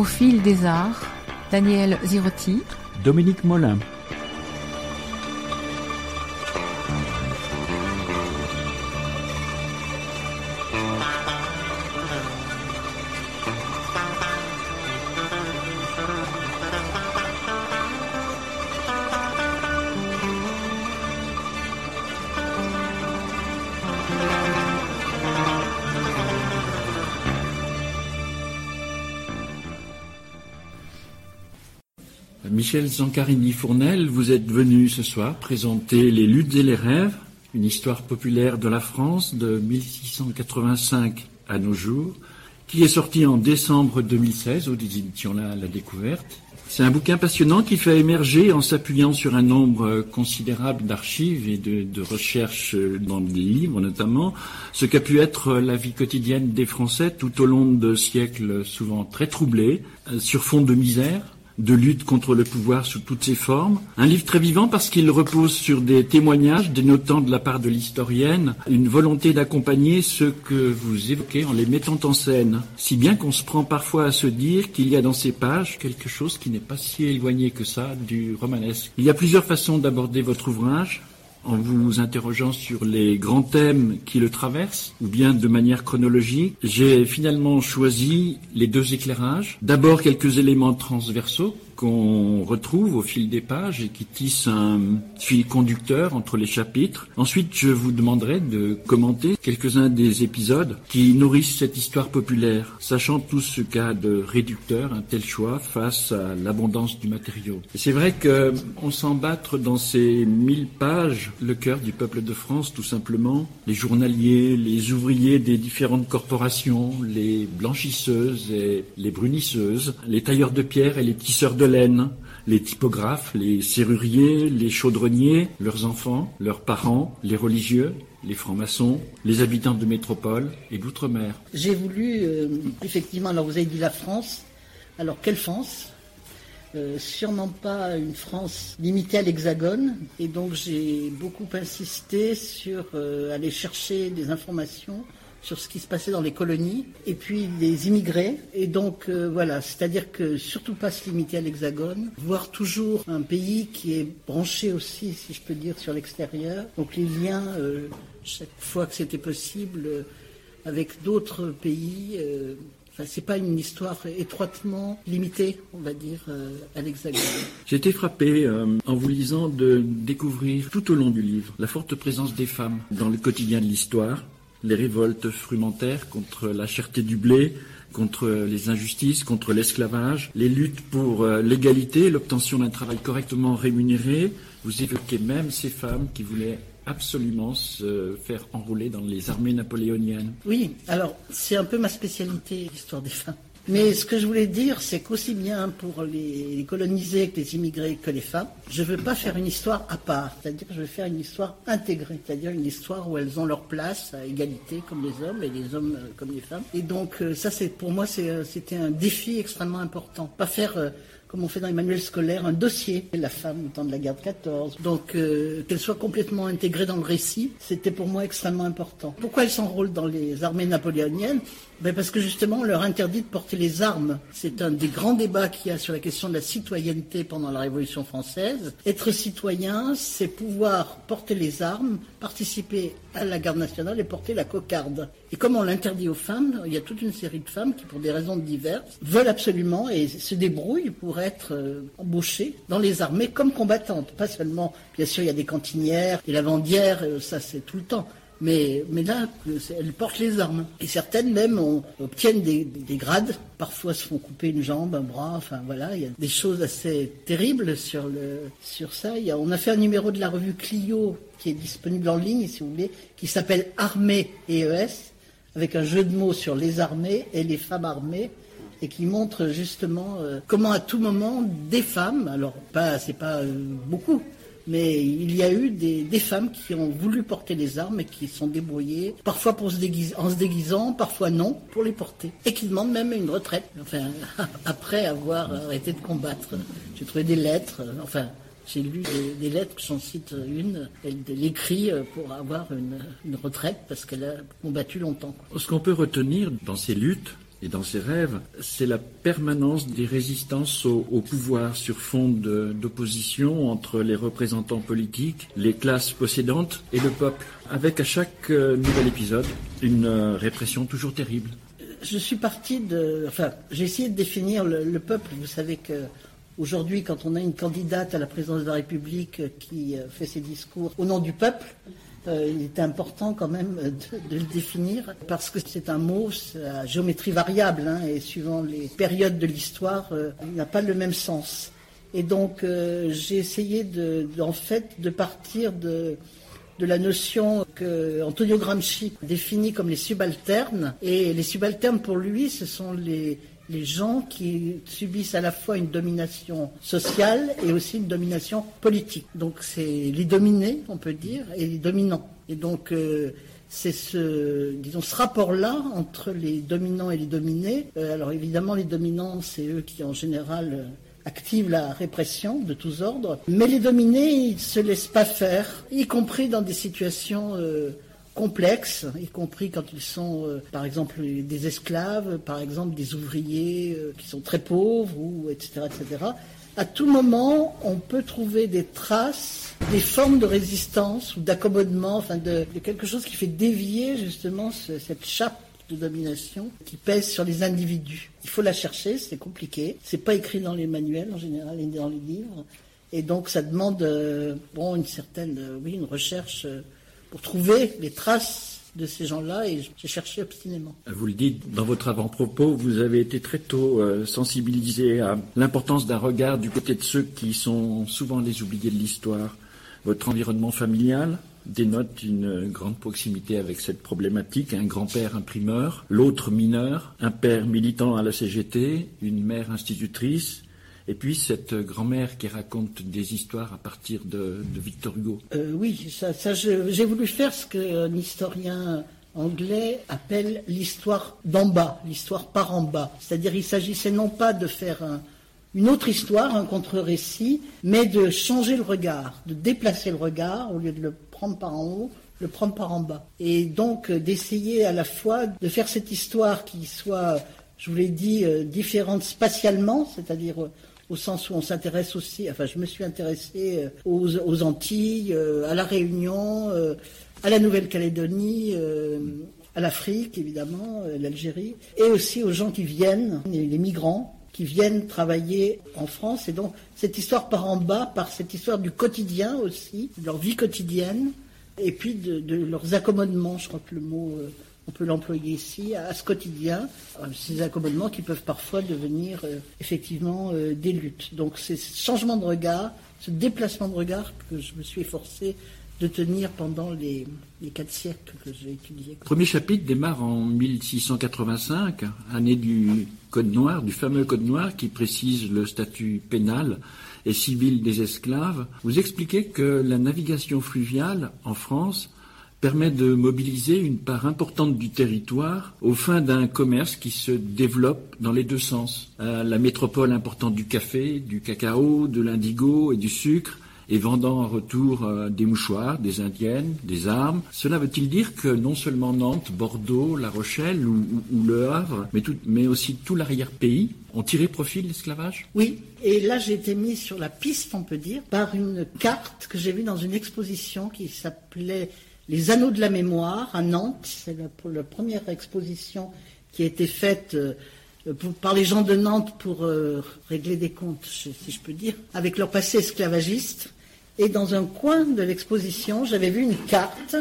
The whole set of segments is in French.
Au fil des arts, Daniel Zirotti, Dominique Molin. Michel Zancarini-Fournel, vous êtes venu ce soir présenter Les luttes et les rêves, une histoire populaire de la France de 1685 à nos jours, qui est sorti en décembre 2016 aux éditions La, la Découverte. C'est un bouquin passionnant qui fait émerger, en s'appuyant sur un nombre considérable d'archives et de, de, recherches dans des livres notamment, ce qu'a pu être la vie quotidienne des Français tout au long de siècles souvent très troublés, sur fond de misère, de lutte contre le pouvoir sous toutes ses formes. Un livre très vivant parce qu'il repose sur des témoignages dénotant de la part de l'historienne une volonté d'accompagner ceux que vous évoquez en les mettant en scène. Si bien qu'on se prend parfois à se dire qu'il y a dans ces pages quelque chose qui n'est pas si éloigné que ça du romanesque. Il y a plusieurs façons d'aborder votre ouvrage en vous interrogeant sur les grands thèmes qui le traversent, ou bien de manière chronologique, j'ai finalement choisi les deux éclairages. D'abord quelques éléments transversaux qu'on retrouve au fil des pages et qui tissent un fil conducteur entre les chapitres. Ensuite, je vous demanderai de commenter quelques-uns des épisodes qui nourrissent cette histoire populaire, sachant tout ce qu'a de réducteur un tel choix face à l'abondance du matériau. C'est vrai qu'on sent battre dans ces mille pages le cœur du peuple de France, tout simplement. Les journaliers, les ouvriers des différentes corporations, les blanchisseuses et les brunisseuses, les tailleurs de pierre et les tisseurs de laine, les typographes, les serruriers, les chaudronniers, leurs enfants, leurs parents, les religieux, les francs-maçons, les habitants de métropole et d'outre-mer. J'ai voulu, euh, effectivement, alors vous avez dit la France, alors quelle France? Euh, sûrement pas une France limitée à l'Hexagone, et donc j'ai beaucoup insisté sur euh, aller chercher des informations sur ce qui se passait dans les colonies et puis les immigrés. Et donc euh, voilà, c'est-à-dire que surtout pas se limiter à l'Hexagone, voir toujours un pays qui est branché aussi, si je peux dire, sur l'extérieur. Donc les liens, chaque fois que c'était possible, avec d'autres pays. C'est pas une histoire étroitement limitée, on va dire, à l'Hexagone. J'ai été frappé en vous lisant de découvrir tout au long du livre la forte présence des femmes dans le quotidien de l'histoire les révoltes frumentaires contre la cherté du blé, contre les injustices, contre l'esclavage, les luttes pour l'égalité, l'obtention d'un travail correctement rémunéré. Vous évoquez même ces femmes qui voulaient absolument se faire enrôler dans les armées napoléoniennes. Oui, alors c'est un peu ma spécialité, l'histoire des femmes. Mais ce que je voulais dire, c'est qu'aussi bien pour les colonisés que les immigrés que les femmes, je ne veux pas faire une histoire à part. C'est-à-dire que je veux faire une histoire intégrée. C'est-à-dire une histoire où elles ont leur place à égalité comme les hommes et les hommes comme les femmes. Et donc ça, c'est pour moi, c'était un défi extrêmement important. Pas faire comme on fait dans les manuels scolaires, un dossier. La femme au temps de la guerre de 14. Donc, euh, qu'elle soit complètement intégrée dans le récit, c'était pour moi extrêmement important. Pourquoi elle s'enrôle dans les armées napoléoniennes? Ben Parce que justement, on leur interdit de porter les armes. C'est un des grands débats qu'il y a sur la question de la citoyenneté pendant la Révolution française. Être citoyen, c'est pouvoir porter les armes, participer à la garde nationale et porter la cocarde. Et comme on l'interdit aux femmes, il y a toute une série de femmes qui, pour des raisons diverses, veulent absolument et se débrouillent pour être euh, embauchées dans les armées comme combattantes. Pas seulement, bien sûr, il y a des cantinières, des lavandières, euh, ça c'est tout le temps. Mais, là, elles portent les armes. Et certaines même obtiennent des, des, grades. Parfois se font couper une jambe, un bras. Enfin voilà, il y a des choses assez terribles sur, sur ça. Il y a, on a fait un numéro de la revue Clio qui est disponible en ligne, si vous voulez, qui s'appelle Armée et ES avec un jeu de mots sur les armées et les femmes armées et qui montre justement euh, comment à tout moment des femmes, alors pas c'est pas euh, beaucoup, mais il y a eu des, femmes qui ont voulu porter les armes et qui sont débrouillées, parfois pour se en se déguisant, parfois non, pour les porter. Et qui demandent même une retraite, enfin, après avoir arrêté de combattre. J'ai trouvé des lettres, enfin, j'ai lu des, des lettres, j'en cite une, elle, elle écrit pour avoir une, une retraite parce qu'elle a combattu longtemps. Ce qu'on peut retenir dans ces luttes, et dans ses rêves, c'est la permanence des résistances au, au pouvoir sur fond d'opposition entre les représentants politiques, les classes possédantes et le peuple, avec à chaque euh, nouvel épisode une euh, répression toujours terrible. Je suis parti de... Enfin, j'ai essayé de définir le, le peuple. Vous savez que Aujourd'hui, quand on a une candidate à la présidence de la République qui euh, fait ses discours au nom du peuple, euh, il est important quand même de, le définir parce que c'est un mot à géométrie variable hein, et suivant les périodes de l'histoire, euh, il n'a pas le même sens. Et donc euh, j'ai essayé de, de, en fait de partir de, de la notion que Antonio Gramsci définit comme les subalternes. Et les subalternes pour lui, ce sont les, les gens qui subissent à la fois une domination sociale et aussi une domination politique. Donc c'est les dominés, on peut dire, et les dominants. Et donc euh, c'est ce, disons, ce rapport-là entre les dominants et les dominés. Euh, alors évidemment, les dominants, c'est eux qui en général euh, activent la répression de tous ordres, mais les dominés, ils ne se laissent pas faire, y compris dans des situations complexes, y compris quand ils sont, euh, par exemple, des esclaves, par exemple, des ouvriers euh, qui sont très pauvres, ou etc., etc. À tout moment, on peut trouver des traces, des formes de résistance ou d'accommodement, enfin de, quelque chose qui fait dévier justement ce, cette chape de domination qui pèse sur les individus. Il faut la chercher, c'est compliqué. C'est pas écrit dans les manuels en général et dans les livres, et donc ça demande euh, bon une certaine, oui, une recherche. Pour trouver les traces de ces gens-là et j'ai cherché obstinément. Vous le dites dans votre avant-propos, vous avez été très tôt euh, sensibilisé à l'importance d'un regard du côté de ceux qui sont souvent les oubliés de l'histoire. Votre environnement familial dénote une grande proximité avec cette problématique. Un grand-père imprimeur, l'autre mineur, un père militant à la CGT, une mère institutrice, et puis cette grand-mère qui raconte des histoires à partir de, Victor Hugo. Euh, oui, ça, j'ai voulu faire ce qu'un historien anglais appelle l'histoire d'en bas, l'histoire par en bas. C'est-à-dire il s'agissait non pas de faire un, une autre histoire, un contre-récit, mais de changer le regard, de déplacer le regard au lieu de le prendre par en haut, le prendre par en bas. Et donc d'essayer à la fois de faire cette histoire qui soit, je vous l'ai dit, euh, différente spatialement, c'est-à-dire euh, au sens où on s'intéresse aussi, enfin je me suis intéressé aux, aux Antilles, euh, à la Réunion, euh, à la Nouvelle-Calédonie, euh, à l'Afrique évidemment, l'Algérie, et aussi aux gens qui viennent, les, migrants qui viennent travailler en France. Et donc cette histoire part en bas par cette histoire du quotidien aussi, de leur vie quotidienne, et puis de leurs accommodements, je crois que le mot on peut l'employer ici, à, ce quotidien, ces accommodements qui peuvent parfois devenir euh, effectivement euh, des luttes. Donc c'est ce changement de regard, ce déplacement de regard que je me suis efforcé de tenir pendant les, les quatre siècles que j'ai étudiés. Le premier chapitre démarre en 1685, année du Code noir, du fameux Code noir qui précise le statut pénal et civil des esclaves. Vous expliquez que la navigation fluviale en France permet de mobiliser une part importante du territoire aux fins d'un commerce qui se développe dans les deux sens. Euh, la métropole importante du café, du cacao, de l'indigo et du sucre et vendant en retour euh, des mouchoirs, des indiennes, des armes. Cela veut-il dire que non seulement Nantes, Bordeaux, La Rochelle ou Le Havre, mais, tout, mais aussi tout l'arrière-pays ont tiré profit de l'esclavage? Oui, et là j'ai été mis sur la piste, on peut dire, par une carte que j'ai vue dans une exposition qui s'appelait les Anneaux de la mémoire à Nantes. C'est la, première exposition qui a été faite euh, par les gens de Nantes pour euh, régler des comptes, si je peux dire, avec leur passé esclavagiste. Et dans un coin de l'exposition, j'avais vu une carte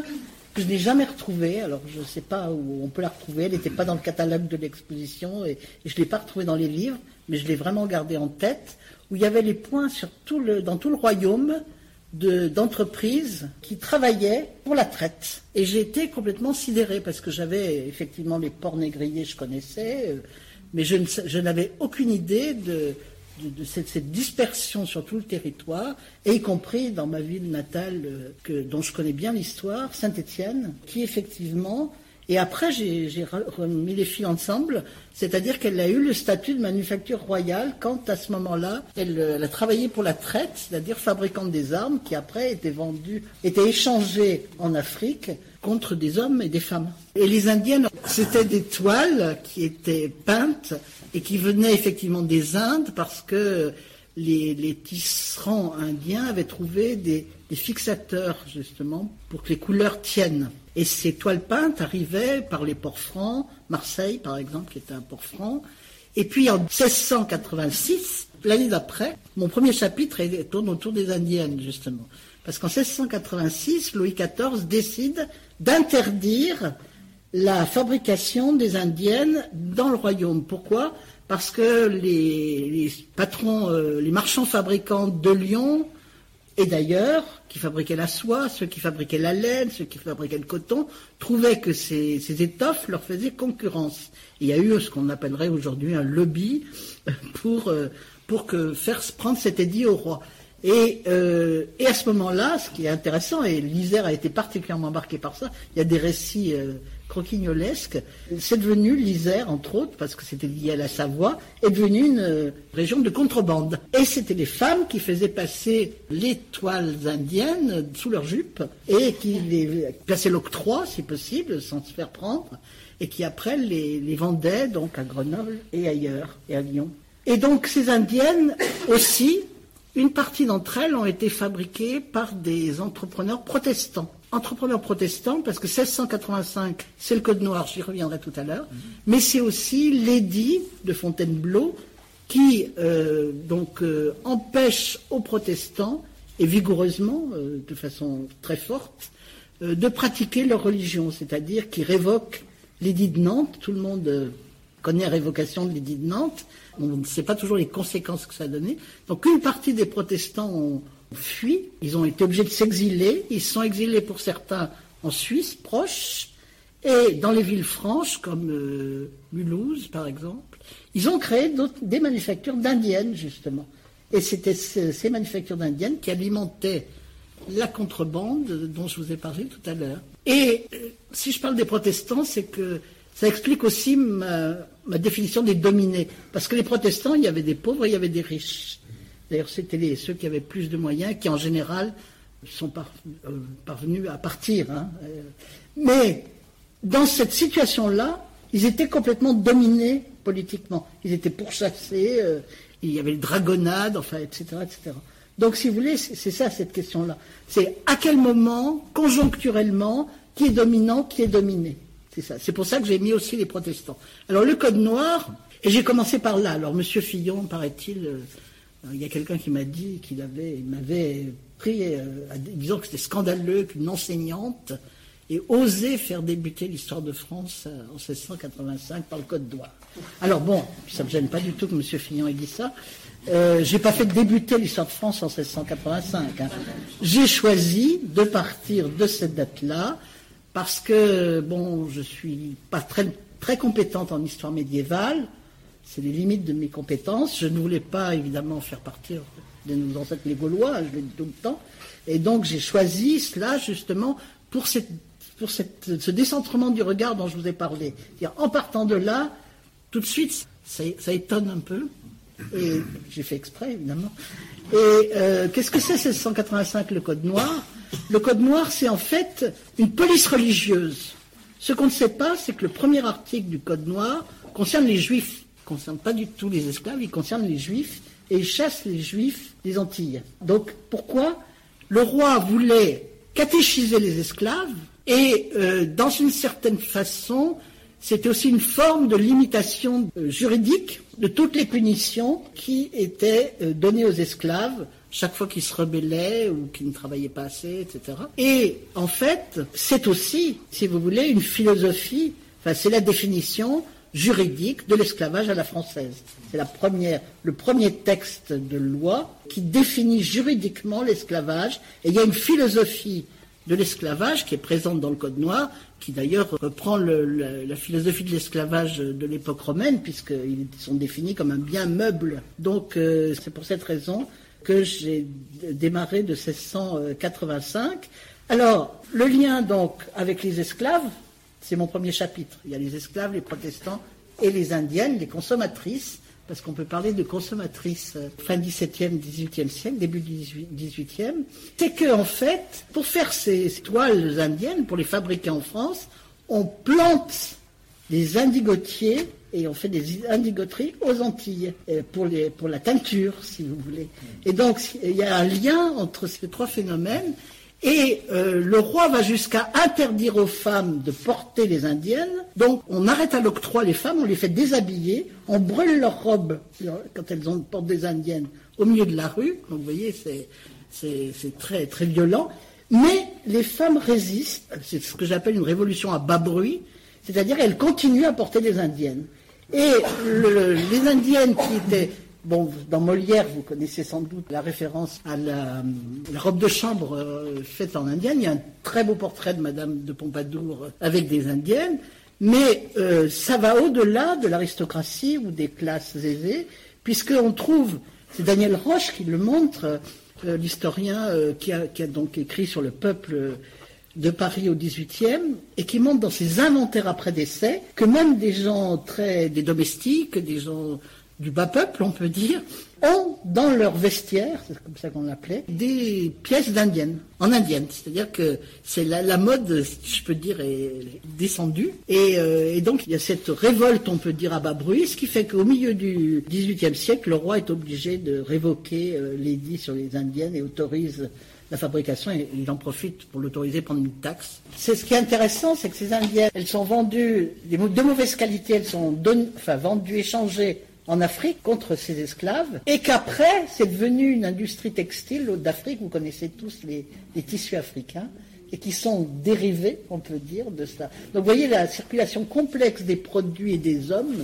que je n'ai jamais retrouvée. Alors je ne sais pas où on peut la retrouver. Elle n'était pas dans le catalogue de l'exposition et, je ne l'ai pas retrouvée dans les livres, mais je l'ai vraiment gardée en tête, où il y avait les points sur dans tout le royaume d'entreprises qui travaillaient pour la traite. Et j'ai été complètement sidérée parce que j'avais effectivement les ports négriers, je connaissais, euh, mais je, n'avais aucune idée de, de, cette, cette, dispersion sur tout le territoire, et y compris dans ma ville natale, euh, que, dont je connais bien l'histoire, Saint-Étienne, qui effectivement et après, j'ai remis les filles ensemble, c'est-à-dire qu'elle a eu le statut de manufacture royale quand, à ce moment-là, elle, a travaillé pour la traite, c'est-à-dire fabricante des armes qui après étaient vendues, étaient échangées en Afrique contre des hommes et des femmes. Et les Indiennes, c'était des toiles qui étaient peintes et qui venaient effectivement des Indes parce que les, tisserands indiens avaient trouvé des fixateurs justement pour que les couleurs tiennent. Et ces toiles peintes arrivaient par les ports francs, Marseille par exemple, qui était un port franc. Et puis en 1686, l'année d'après, mon premier chapitre tourne autour des Indiennes justement. Parce qu'en 1686, Louis XIV décide d'interdire la fabrication des indiennes dans le royaume. Pourquoi? Parce que les, patrons, euh, les marchands fabricants de Lyon et d'ailleurs, qui fabriquaient la soie, ceux qui fabriquaient la laine, ceux qui fabriquaient le coton, trouvaient que ces, étoffes leur faisaient concurrence. il y a eu ce qu'on appellerait aujourd'hui un lobby pour, euh, pour que faire prendre cet édit au roi. Et, euh, et à ce moment-là, ce qui est intéressant, et l'Isère a été particulièrement marqué par ça, il y a des récits euh, croquignolesque. C'est devenu l'Isère, entre autres, parce que c'était lié à la Savoie, est devenu une euh, région de contrebande. Et c'était les femmes qui faisaient passer les toiles indiennes sous leurs jupes et qui les passaient l'octroi, si possible, sans se faire prendre, et qui après les, les vendaient donc à Grenoble et ailleurs, et à Lyon. Et donc ces indiennes aussi, une partie d'entre elles ont été fabriquées par des entrepreneurs protestants entrepreneurs protestants, parce que 1685, c'est le Code noir, j'y reviendrai tout à l'heure, mais c'est aussi l'édit de Fontainebleau qui euh, euh, empêche aux protestants, et vigoureusement, euh, de façon très forte, de pratiquer leur religion, c'est-à-dire qui révoque l'édit de Nantes, tout le monde connaît la révocation de l'édit de Nantes, on ne sait pas toujours les conséquences que ça a donné, donc une partie des protestants ont fui, ils ont été obligés de s'exiler, ils sont exilés pour certains en Suisse proche, et dans les villes franches comme euh, Mulhouse par exemple, ils ont créé des manufactures d'indiennes justement. Et c'était ces manufactures d'indiennes qui alimentaient la contrebande dont je vous ai parlé tout à l'heure. Et euh, si je parle des protestants, c'est que ça explique aussi ma, ma, définition des dominés. Parce que les protestants, il y avait des pauvres il y avait des riches. D'ailleurs, c'était ceux qui avaient plus de moyens qui, en général, sont euh, parvenus à partir. Hein. Euh, mais dans cette situation-là, ils étaient complètement dominés politiquement. Ils étaient pourchassés, euh, il y avait les dragonnades, enfin, etc., etc. Donc, si vous voulez, c'est ça cette question-là. C'est à quel moment, conjoncturellement, qui est dominant, qui est dominé. C'est ça. C'est pour ça que j'ai mis aussi les protestants. Alors, le Code noir, et j'ai commencé par là. Alors, M. Fillon, paraît-il, il y a quelqu'un qui m'a dit qu'il avait, m'avait pris, euh, disant que c'était scandaleux qu'une enseignante ait osé faire débuter l'histoire de France euh, en 1685 par le Code noir. Alors bon, ça ne me gêne pas du tout que M. Fillon ait dit ça. Euh, j'ai pas fait débuter l'histoire de France en 1685. Hein. J'ai choisi de partir de cette date-là parce que bon, je suis pas très très compétente en histoire médiévale c'est les limites de mes compétences. Je ne voulais pas, évidemment, faire partir de nos ancêtres les Gaulois, je le dis tout le temps. Et donc, j'ai choisi cela, justement, pour, pour ce décentrement du regard dont je vous ai parlé. En partant de là, tout de suite, ça, étonne un peu. Et j'ai fait exprès, évidemment. Et euh, qu'est-ce que c'est 1685, le Code noir? Le Code noir, c'est en fait une police religieuse. Ce qu'on ne sait pas, c'est que le premier article du Code noir concerne les Juifs concerne pas du tout les esclaves, il concerne les juifs et il chasse les juifs des Antilles. Donc pourquoi le roi voulait catéchiser les esclaves et euh, dans une certaine façon, c'était aussi une forme de limitation euh, juridique de toutes les punitions qui étaient euh, données aux esclaves chaque fois qu'ils se rebellaient ou qu'ils ne travaillaient pas assez, etc. Et en fait, c'est aussi, si vous voulez, une philosophie, enfin c'est la définition juridique de l'esclavage à la française. C'est le premier texte de loi qui définit juridiquement l'esclavage. Et il y a une philosophie de l'esclavage qui est présente dans le Code noir, qui d'ailleurs reprend la philosophie de l'esclavage de l'époque romaine, puisqu'ils sont définis comme un bien meuble. Donc euh, c'est pour cette raison que j'ai démarré de 1685. Alors, le lien donc avec les esclaves, c'est mon premier chapitre. Il y a les esclaves, les protestants et les indiennes, les consommatrices, parce qu'on peut parler de consommatrices euh, fin 17e, 18e siècle, début 18e. C'est que, en fait, pour faire ces toiles indiennes, pour les fabriquer en France, on plante des indigotiers et on fait des indigoteries aux Antilles euh, pour la teinture, si vous voulez. Et donc, il y a un lien entre ces trois phénomènes. Et euh, le roi va jusqu'à interdire aux femmes de porter les indiennes. Donc on arrête à l'octroi les femmes, on les fait déshabiller, on brûle leurs robes quand elles ont, portent des indiennes au milieu de la rue. Donc vous voyez, c'est très, très violent. Mais les femmes résistent, c'est ce que j'appelle une révolution à bas bruit, c'est-à-dire elles continuent à porter des indiennes. Et les indiennes qui étaient Dans Molière, vous connaissez sans doute la référence à la, robe de chambre euh, faite en indienne. Il y a un très beau portrait de Madame de Pompadour avec des indiennes, mais euh, ça va au-delà de l'aristocratie ou des classes aisées, puisqu'on trouve, c'est Daniel Roche qui le montre, euh, l'historien qui, a, qui, a, donc écrit sur le peuple de Paris au XVIIIe et qui montre dans ses inventaires après décès que même des gens très, des domestiques, des gens du bas peuple, on peut dire, ont dans leur vestiaire, c'est comme ça qu'on l'appelait, des pièces d'indiennes, en indienne. C'est-à-dire que c'est la, mode, je peux dire, est descendue. Euh, et, donc il y a cette révolte, on peut dire, à bas bruit, ce qui fait qu'au milieu du XVIIIe siècle, le roi est obligé de révoquer euh, l'édit sur les indiennes et autorise la fabrication et il en profite pour l'autoriser prendre une taxe. C'est ce qui est intéressant, c'est que ces indiennes, elles sont vendues de mauvaise qualité, elles sont vendues, échangées en Afrique contre ces esclaves, et qu'après, c'est devenu une industrie textile d'Afrique, vous connaissez tous les, tissus africains, et qui sont dérivés, on peut dire, de cela. Donc vous voyez la circulation complexe des produits et des hommes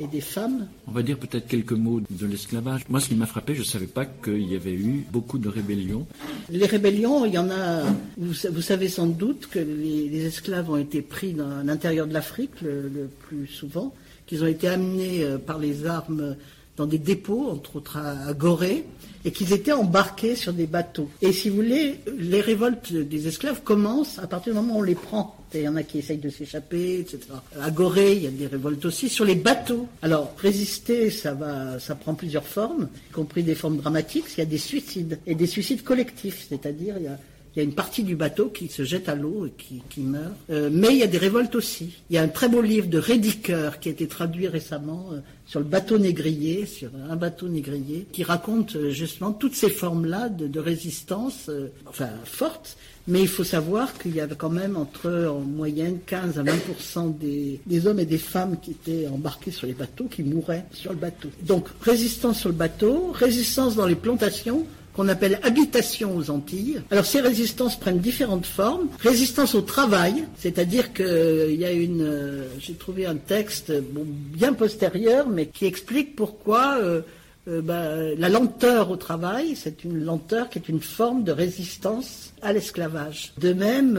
et des femmes. On va dire peut-être quelques mots de l'esclavage. Moi, ce qui m'a frappé, je ne savais pas qu'il y avait eu beaucoup de rébellions. Les rébellions, il y en a. Vous, savez sans doute que les, esclaves ont été pris dans l'intérieur de l'Afrique le, plus souvent qu'ils ont été amenés euh, par les armes dans des dépôts, entre autres à, Gorée, et qu'ils étaient embarqués sur des bateaux. Et si vous voulez, les révoltes des esclaves commencent à partir du moment où on les prend. Il y en a qui essayent de s'échapper, etc. À Gorée, il y a des révoltes aussi sur les bateaux. Alors, résister, ça va, ça prend plusieurs formes, y compris des formes dramatiques. Il y a des suicides et des suicides collectifs, c'est-à-dire il y a il y a une partie du bateau qui se jette à l'eau et qui, meurt. Euh, mais il y a des révoltes aussi. Il y a un très beau livre de Rédiqueur qui a été traduit récemment euh, sur le bateau négrier, sur un bateau négrier, qui raconte euh, justement toutes ces formes-là de, résistance, enfin fortes. Mais il faut savoir qu'il y avait quand même entre, en moyenne, 15 à 20 des, des, hommes et des femmes qui étaient embarqués sur les bateaux, qui mouraient sur le bateau. Donc, résistance sur le bateau, résistance dans les plantations, qu'on appelle habitation aux Antilles. Alors ces résistances prennent différentes formes. Résistance au travail, c'est-à-dire qu'il euh, y a une, euh, j'ai trouvé un texte bien postérieur, mais qui explique pourquoi euh, bah, la lenteur au travail, c'est une lenteur qui est une forme de résistance à l'esclavage. De même,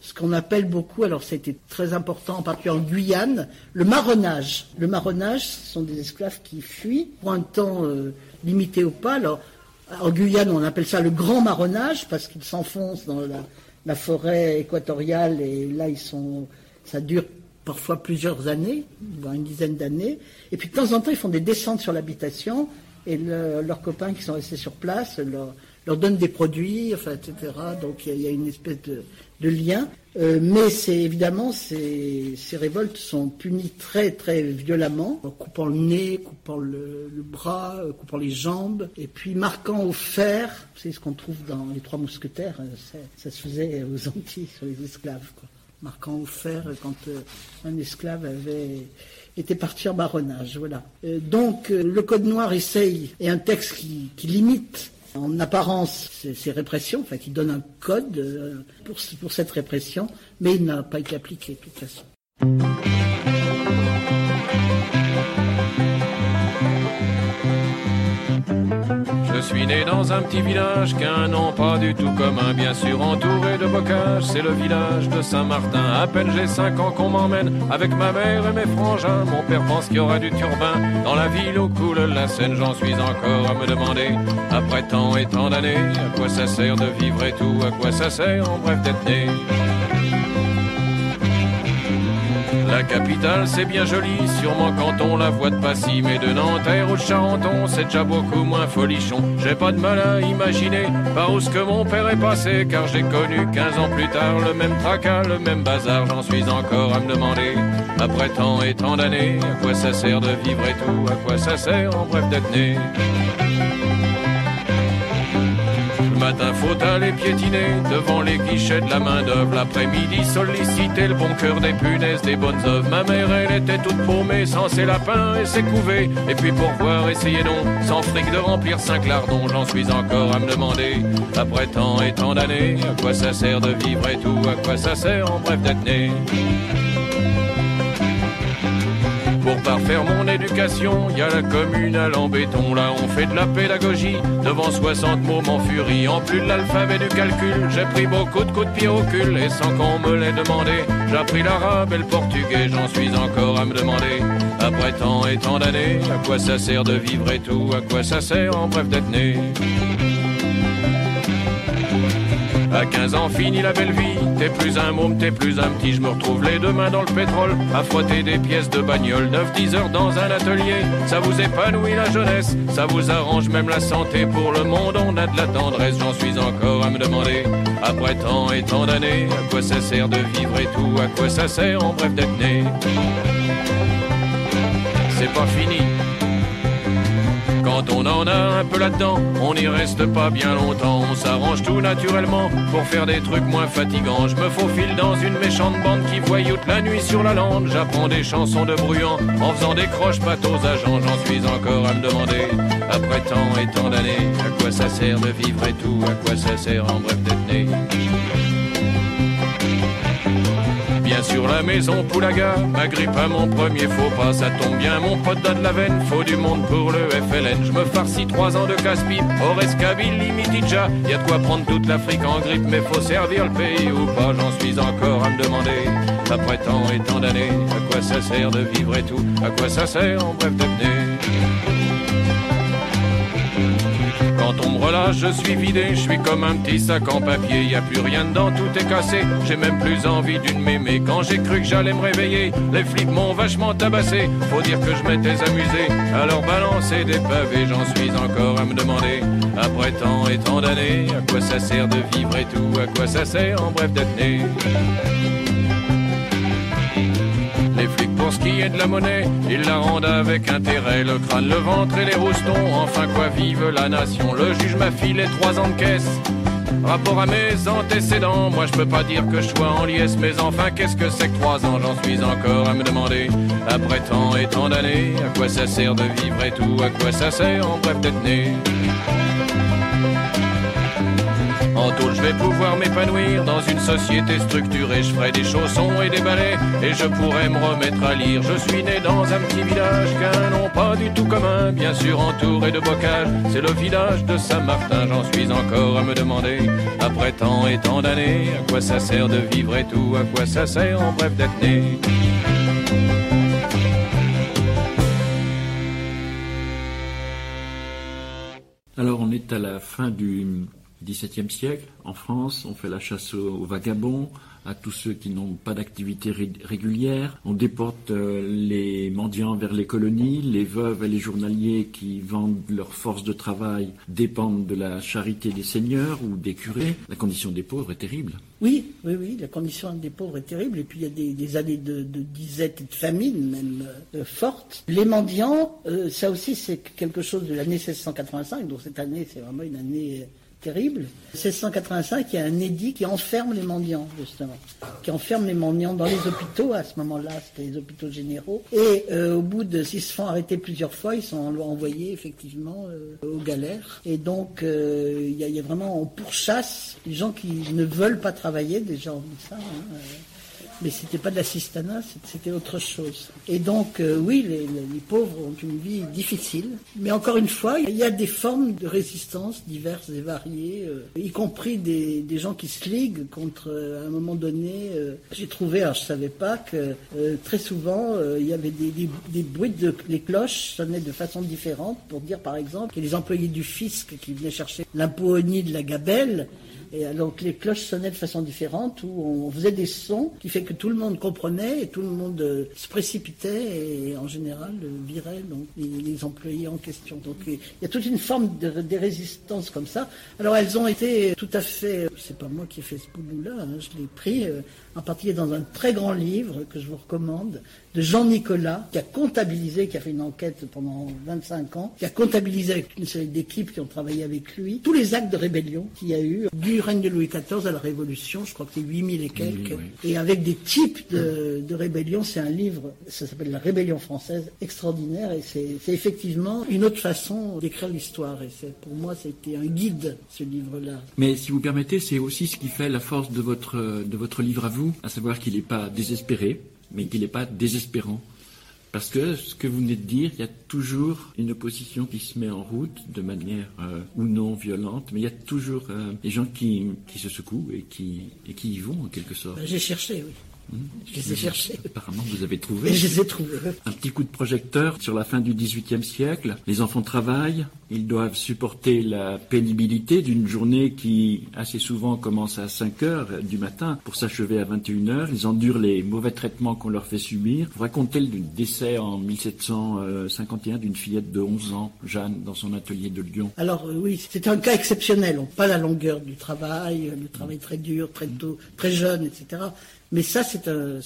ce qu'on appelle beaucoup, alors c'était très important, en particulier en Guyane, le marronnage. Le marronnage, ce sont des esclaves qui fuient pour un temps limité ou pas. En Guyane, on appelle ça le grand marronnage parce qu'ils s'enfoncent dans la, forêt équatoriale et là, ils sont, ça dure parfois plusieurs années, une dizaine d'années. Et puis de temps en temps, ils font des descentes sur l'habitation et leurs copains qui sont restés sur place leur, leur donnent des produits, enfin, etc. Donc il y, a une espèce de, de lien. Euh, mais c'est évidemment ces, ces, révoltes sont punies très très violemment, en coupant le nez, coupant le, bras, euh, coupant les jambes, et puis marquant au fer. C'est ce qu'on trouve dans les Trois Mousquetaires. Euh, ça, se faisait aux Antilles sur les esclaves, marquant au fer quand un esclave avait été parti en marronnage. Voilà. donc le Code noir essaye, et un texte qui limite en apparence ces, répressions, enfin qui donne un code euh, pour, pour cette répression, mais il n'a pas été appliqué de toute façon. Suis né dans un petit village qu'un nom pas du tout commun, bien sûr entouré de bocages. C'est le village de Saint-Martin. À peine j'ai cinq ans qu'on m'emmène avec ma mère et mes frangins. Mon père pense qu'il y aura du turbin dans la ville où coule la Seine. J'en suis encore à me demander, après tant et tant d'années, à quoi ça sert de vivre et tout, à quoi ça sert en bref d'être né. La capitale, c'est bien joli, sûrement quand on la voit de Passy, mais de Nanterre ou de Charenton, c'est déjà beaucoup moins folichon. J'ai pas de mal à imaginer par où ce que mon père est passé, car j'ai connu 15 ans plus tard le même tracas, le même bazar, j'en suis encore à me demander, après tant et tant d'années, à quoi ça sert de vivre et tout, à quoi ça sert en bref d'être né matin, faut aller piétiner devant les guichets de la main-d'œuvre. L'après-midi, solliciter le bon cœur des punaises, des bonnes œuvres. Ma mère, elle était toute paumée, sans ses lapins et ses couvées. Et puis pour voir, essayer non, sans fric de remplir cinq lardons, j'en suis encore à me demander. Après tant et tant d'années, à quoi ça sert de vivre et tout, à quoi ça sert en bref d'être né. Pour parfaire mon éducation, y a la communale en béton. Là, on fait de la pédagogie. Devant 60 mots en furie. En plus de l'alphabet du calcul, j'ai pris beaucoup de coups de pied au. Et sans qu'on me l'ait demandé, j'ai appris l'arabe et le portugais. J'en suis encore à me demander. Après tant et tant d'années, à quoi ça sert de vivre et tout À quoi ça sert en bref d'être né à 15 ans, fini la belle vie. T'es plus un môme, t'es plus un petit. Je me retrouve les deux mains dans le pétrole, à frotter des pièces de bagnole. 9-10 heures dans un atelier, ça vous épanouit la jeunesse. Ça vous arrange même la santé. Pour le monde, on a de la tendresse. J'en suis encore à me demander, après tant et tant d'années, à quoi ça sert de vivre et tout. À quoi ça sert en bref d'être né. C'est pas fini quand on en a un peu là-dedans, on n'y reste pas bien longtemps. On s'arrange tout naturellement pour faire des trucs moins fatigants. Je me faufile dans une méchante bande qui voyoute la nuit sur la lande. J'apprends des chansons de bruyant en faisant des croches pattes aux agents. J'en suis encore à me demander, après tant et tant d'années, à quoi ça sert de vivre et tout, à quoi ça sert en bref d'être né. Bien sûr la maison Poulaga. M'agrippe à mon premier faux pas Ça tombe bien. Mon pote donne la veine Faut du monde pour le FLN Je me farcis trois ans de casse-pipe Ores Kabylie Mitidja. Y'a de quoi prendre toute l'Afrique en grippe Mais faut servir le pays ou pas J'en suis encore à me demander. Après tant et tant d'années À quoi ça sert de vivre et tout? À quoi ça sert en bref de Quand on me relâche, je suis vidé, je suis comme un petit sac en papier, y a plus rien dedans, tout est cassé, j'ai même plus envie d'une mémé. Quand j'ai cru que j'allais me réveiller, les flics m'ont vachement tabassé, faut dire que je m'étais amusé, alors balancer des pavés, j'en suis encore à me demander, après tant et tant d'années, à quoi ça sert de vivre et tout, à quoi ça sert en bref d'être né. Pour ce qui est de la monnaie, ils la rendent avec intérêt. Le crâne, le ventre et les roustons, enfin quoi vive la nation. Le juge m'a filé trois ans de caisse. Rapport à mes antécédents, moi je peux pas dire que je sois en liesse, mais enfin qu'est-ce que c'est que trois ans? J'en suis encore à me demander, après tant et tant d'années, à quoi ça sert de vivre et tout, à quoi ça sert? En bref d'être né. En tout, je vais pouvoir m'épanouir dans une société structurée. Je ferai des chaussons et des balais et je pourrai me remettre à lire. Je suis né dans un petit village qu'un nom pas du tout commun, bien sûr entouré de bocages. C'est le village de Saint-Martin, j'en suis encore à me demander. Après tant et tant d'années, à quoi ça sert de vivre et tout, à quoi ça sert en bref d'être né. Alors on est à la fin du XVIIe siècle, en France, on fait la chasse aux, vagabonds, à tous ceux qui n'ont pas d'activité régulière. On déporte euh, les mendiants vers les colonies. Les veuves et les journaliers qui vendent leur force de travail dépendent de la charité des seigneurs ou des curés. La condition des pauvres est terrible. Oui, oui, oui, la condition des pauvres est terrible. Et puis il y a des, années de, disette et de famine même euh, fortes. Les mendiants, euh, ça aussi c'est quelque chose de l'année 1685. Donc cette année, c'est vraiment une année terrible. 1685, il y a un édit qui enferme les mendiants, justement, qui enferme les mendiants dans les hôpitaux. À ce moment-là, c'était les hôpitaux généraux. Et euh, au bout de, s'ils se font arrêter plusieurs fois, ils sont envoyés effectivement euh, aux galères. Et donc, euh, il y, a vraiment, on pourchasse les gens qui ne veulent pas travailler, déjà on dit ça. Hein, mais c'était pas de l'assistanat, c'était autre chose. Et donc, euh, oui, les, pauvres ont une vie difficile, mais encore une fois, il y a des formes de résistance diverses et variées, euh, y compris des, gens qui se liguent contre, euh, à un moment donné, j'ai trouvé, alors je savais pas que très souvent, il y avait des, bruits de les cloches sonnaient de façon différente pour dire, par exemple, que les employés du fisc qui venaient chercher l'imponie de la gabelle et donc les cloches sonnaient de façon différente, où on faisait des sons qui fait que tout le monde comprenait et tout le monde euh, se précipitait et en général euh, virait donc les, employés en question. Donc il y a toute une forme de, résistance comme ça. Alors elles ont été tout à fait, c'est pas moi qui ai fait ce boulot-là, hein, je l'ai pris euh, en particulier dans un très grand livre que je vous recommande, de Jean Nicolas, qui a comptabilisé, qui a fait une enquête pendant 25 ans, qui a comptabilisé avec une série d'équipes qui ont travaillé avec lui, tous les actes de rébellion qu'il y a eu du règne de Louis XIV à la Révolution, je crois que c'est 8000 et quelques, et avec des types de, de rébellion. C'est un livre, ça s'appelle La Rébellion française, extraordinaire, et c'est effectivement une autre façon d'écrire l'histoire. Et pour moi, c'était un guide, ce livre-là. Mais si vous permettez, c'est aussi ce qui fait la force de votre, de votre livre à vous à savoir qu'il n'est pas désespéré, mais qu'il n'est pas désespérant. Parce que ce que vous venez de dire, il y a toujours une opposition qui se met en route de manière euh, ou non violente, mais il y a toujours euh, des gens qui, qui, se secouent et qui, et qui y vont en quelque sorte. J'ai cherché, oui. Je les ai cherchés. Apparemment, vous avez trouvé. je les ai trouvés. Un petit coup de projecteur sur la fin du XVIIIe siècle. Les enfants travaillent. Ils doivent supporter la pénibilité d'une journée qui, assez souvent, commence à 5 heures du matin pour s'achever à 21 heures. Ils endurent les mauvais traitements qu'on leur fait subir. Vous racontez le décès en 1751 d'une fillette de 11 ans, Jeanne, dans son atelier de Lyon. Alors, euh, oui, c'est un cas exceptionnel. Pas la longueur du travail, le travail très dur, très tôt, très jeune, etc. Mais ça, c'est un,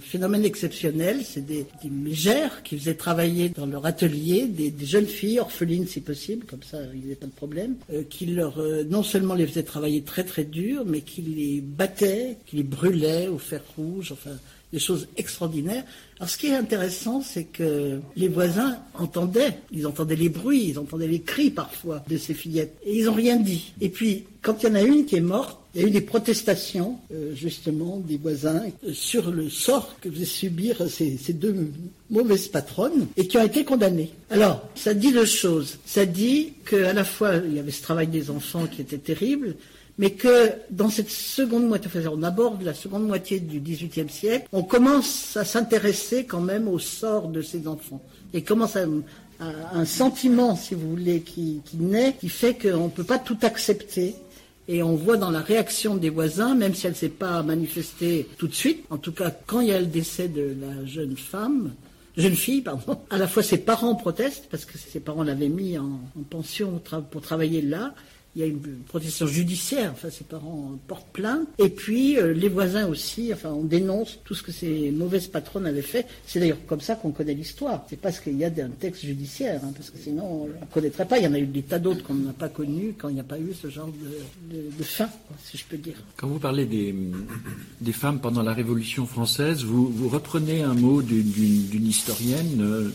phénomène exceptionnel. C'est des, des, mégères qui faisaient travailler dans leur atelier des, des, jeunes filles, orphelines si possible, comme ça il n'y avait pas de problème, euh, qui leur, euh, non seulement les faisaient travailler très très dur, mais qui les battaient, qui les brûlaient au fer rouge, enfin des choses extraordinaires. Alors ce qui est intéressant, c'est que les voisins entendaient, ils entendaient les bruits, ils entendaient les cris parfois de ces fillettes, et ils n'ont rien dit. Et puis, quand il y en a une qui est morte, il y a eu des protestations, euh, justement, des voisins euh, sur le sort que faisaient subir ces, ces, deux mauvaises patronnes et qui ont été condamnées. Alors, ça dit deux choses. Ça dit qu'à la fois, il y avait ce travail des enfants qui était terrible, mais que dans cette seconde moitié, on aborde la seconde moitié du XVIIIe siècle, on commence à s'intéresser quand même au sort de ces enfants. Et commence à, un sentiment, si vous voulez, qui, naît, qui fait qu'on ne peut pas tout accepter. Et on voit dans la réaction des voisins, même si elle ne s'est pas manifestée tout de suite, en tout cas quand il y a le décès de la jeune femme, jeune fille, pardon, à la fois ses parents protestent, parce que ses parents l'avaient mis en pension pour travailler là, il y a une protection judiciaire, enfin ses parents portent plainte, et puis euh, les voisins aussi, enfin on dénonce tout ce que ces mauvaises patronnes avaient fait. C'est d'ailleurs comme ça qu'on connaît l'histoire. C'est parce qu'il y a un texte judiciaire, hein, parce que sinon on ne connaîtrait pas. Il y en a eu des tas d'autres qu'on n'a pas connus quand il n'y a pas eu ce genre de, de, de fin, si je peux dire. Quand vous parlez des, des femmes pendant la Révolution française, vous, vous reprenez un mot d'une historienne, euh,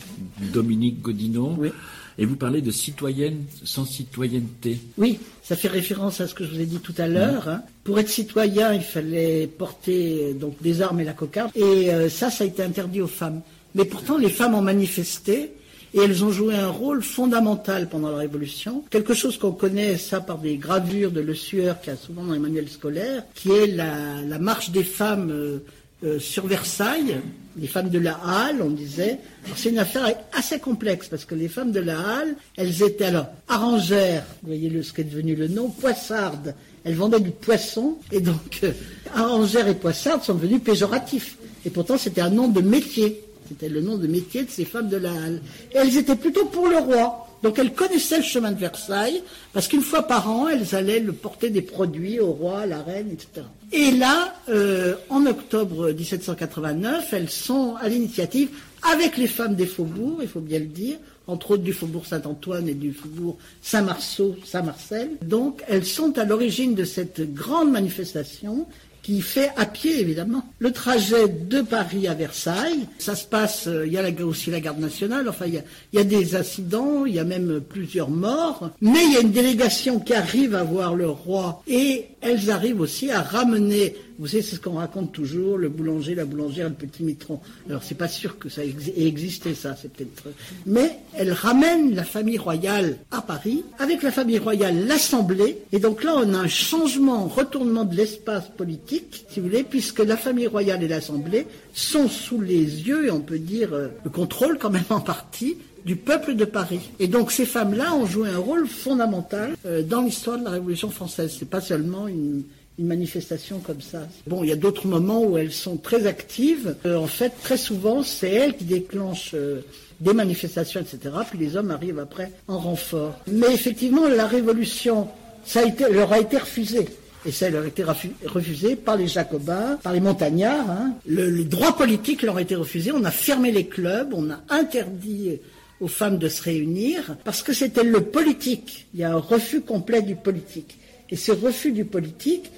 Dominique Godinon. Oui et vous parlez de citoyenne sans citoyenneté. Oui, ça fait référence à ce que je vous ai dit tout à l'heure. Hein. Pour être citoyen, il fallait porter donc des armes et la cocarde. Et euh, ça, ça a été interdit aux femmes. Mais pourtant, les femmes ont manifesté et elles ont joué un rôle fondamental pendant la Révolution. Quelque chose qu'on connaît, ça, par des gravures de Le Sueur, qui a souvent dans les manuels scolaires, qui est la, la marche des femmes euh, euh, sur Versailles, les femmes de la Halle, on disait. C'est une affaire assez complexe parce que les femmes de la Halle, elles étaient alors arrangères, vous voyez ce qui est devenu le nom, poissardes. Elles vendaient du poisson et donc euh, arrangères et poissardes sont devenus péjoratifs. Et pourtant c'était un nom de métier. C'était le nom de métier de ces femmes de la Halle. Et elles étaient plutôt pour le roi. Donc elles connaissaient le chemin de Versailles, parce qu'une fois par an, elles allaient le porter des produits au roi, à la reine, etc. Et là, euh, en octobre 1789, elles sont à l'initiative, avec les femmes des faubourgs, il faut bien le dire, entre autres du faubourg Saint-Antoine et du faubourg Saint-Marceau, Saint-Marcel. Donc elles sont à l'origine de cette grande manifestation qui fait à pied évidemment le trajet de Paris à Versailles. Ça se passe, euh, il y a aussi la garde nationale, enfin il y, a, il y, a, des incidents, il y a même plusieurs morts, mais il y a une délégation qui arrive à voir le roi et elles arrivent aussi à ramener Vous savez, c'est ce qu'on raconte toujours, le boulanger, la boulangère, le petit mitron. Alors, c'est pas sûr que ça ait existé, ça, c'est peut-être. Mais elle ramène la famille royale à Paris, avec la famille royale, l'Assemblée, et donc là, on a un changement, un retournement de l'espace politique, si vous voulez, puisque la famille royale et l'Assemblée sont sous les yeux, et on peut dire, euh, le contrôle quand même en partie, du peuple de Paris. Et donc ces femmes-là ont joué un rôle fondamental euh, dans l'histoire de la Révolution française. C'est pas seulement une, manifestation comme ça. Bon, il y a d'autres moments où elles sont très actives. Euh, en fait, très souvent, c'est elles qui déclenchent euh, des manifestations, etc. Puis les hommes arrivent après en renfort. Mais effectivement, la Révolution, ça a été, leur a été refusé. Et ça leur a été refusé par les Jacobins, par les Montagnards. Hein. Le droit politique leur a été refusé. On a fermé les clubs, on a interdit aux femmes de se réunir, parce que c'était le politique. Il y a un refus complet du politique. Et ce refus du politique,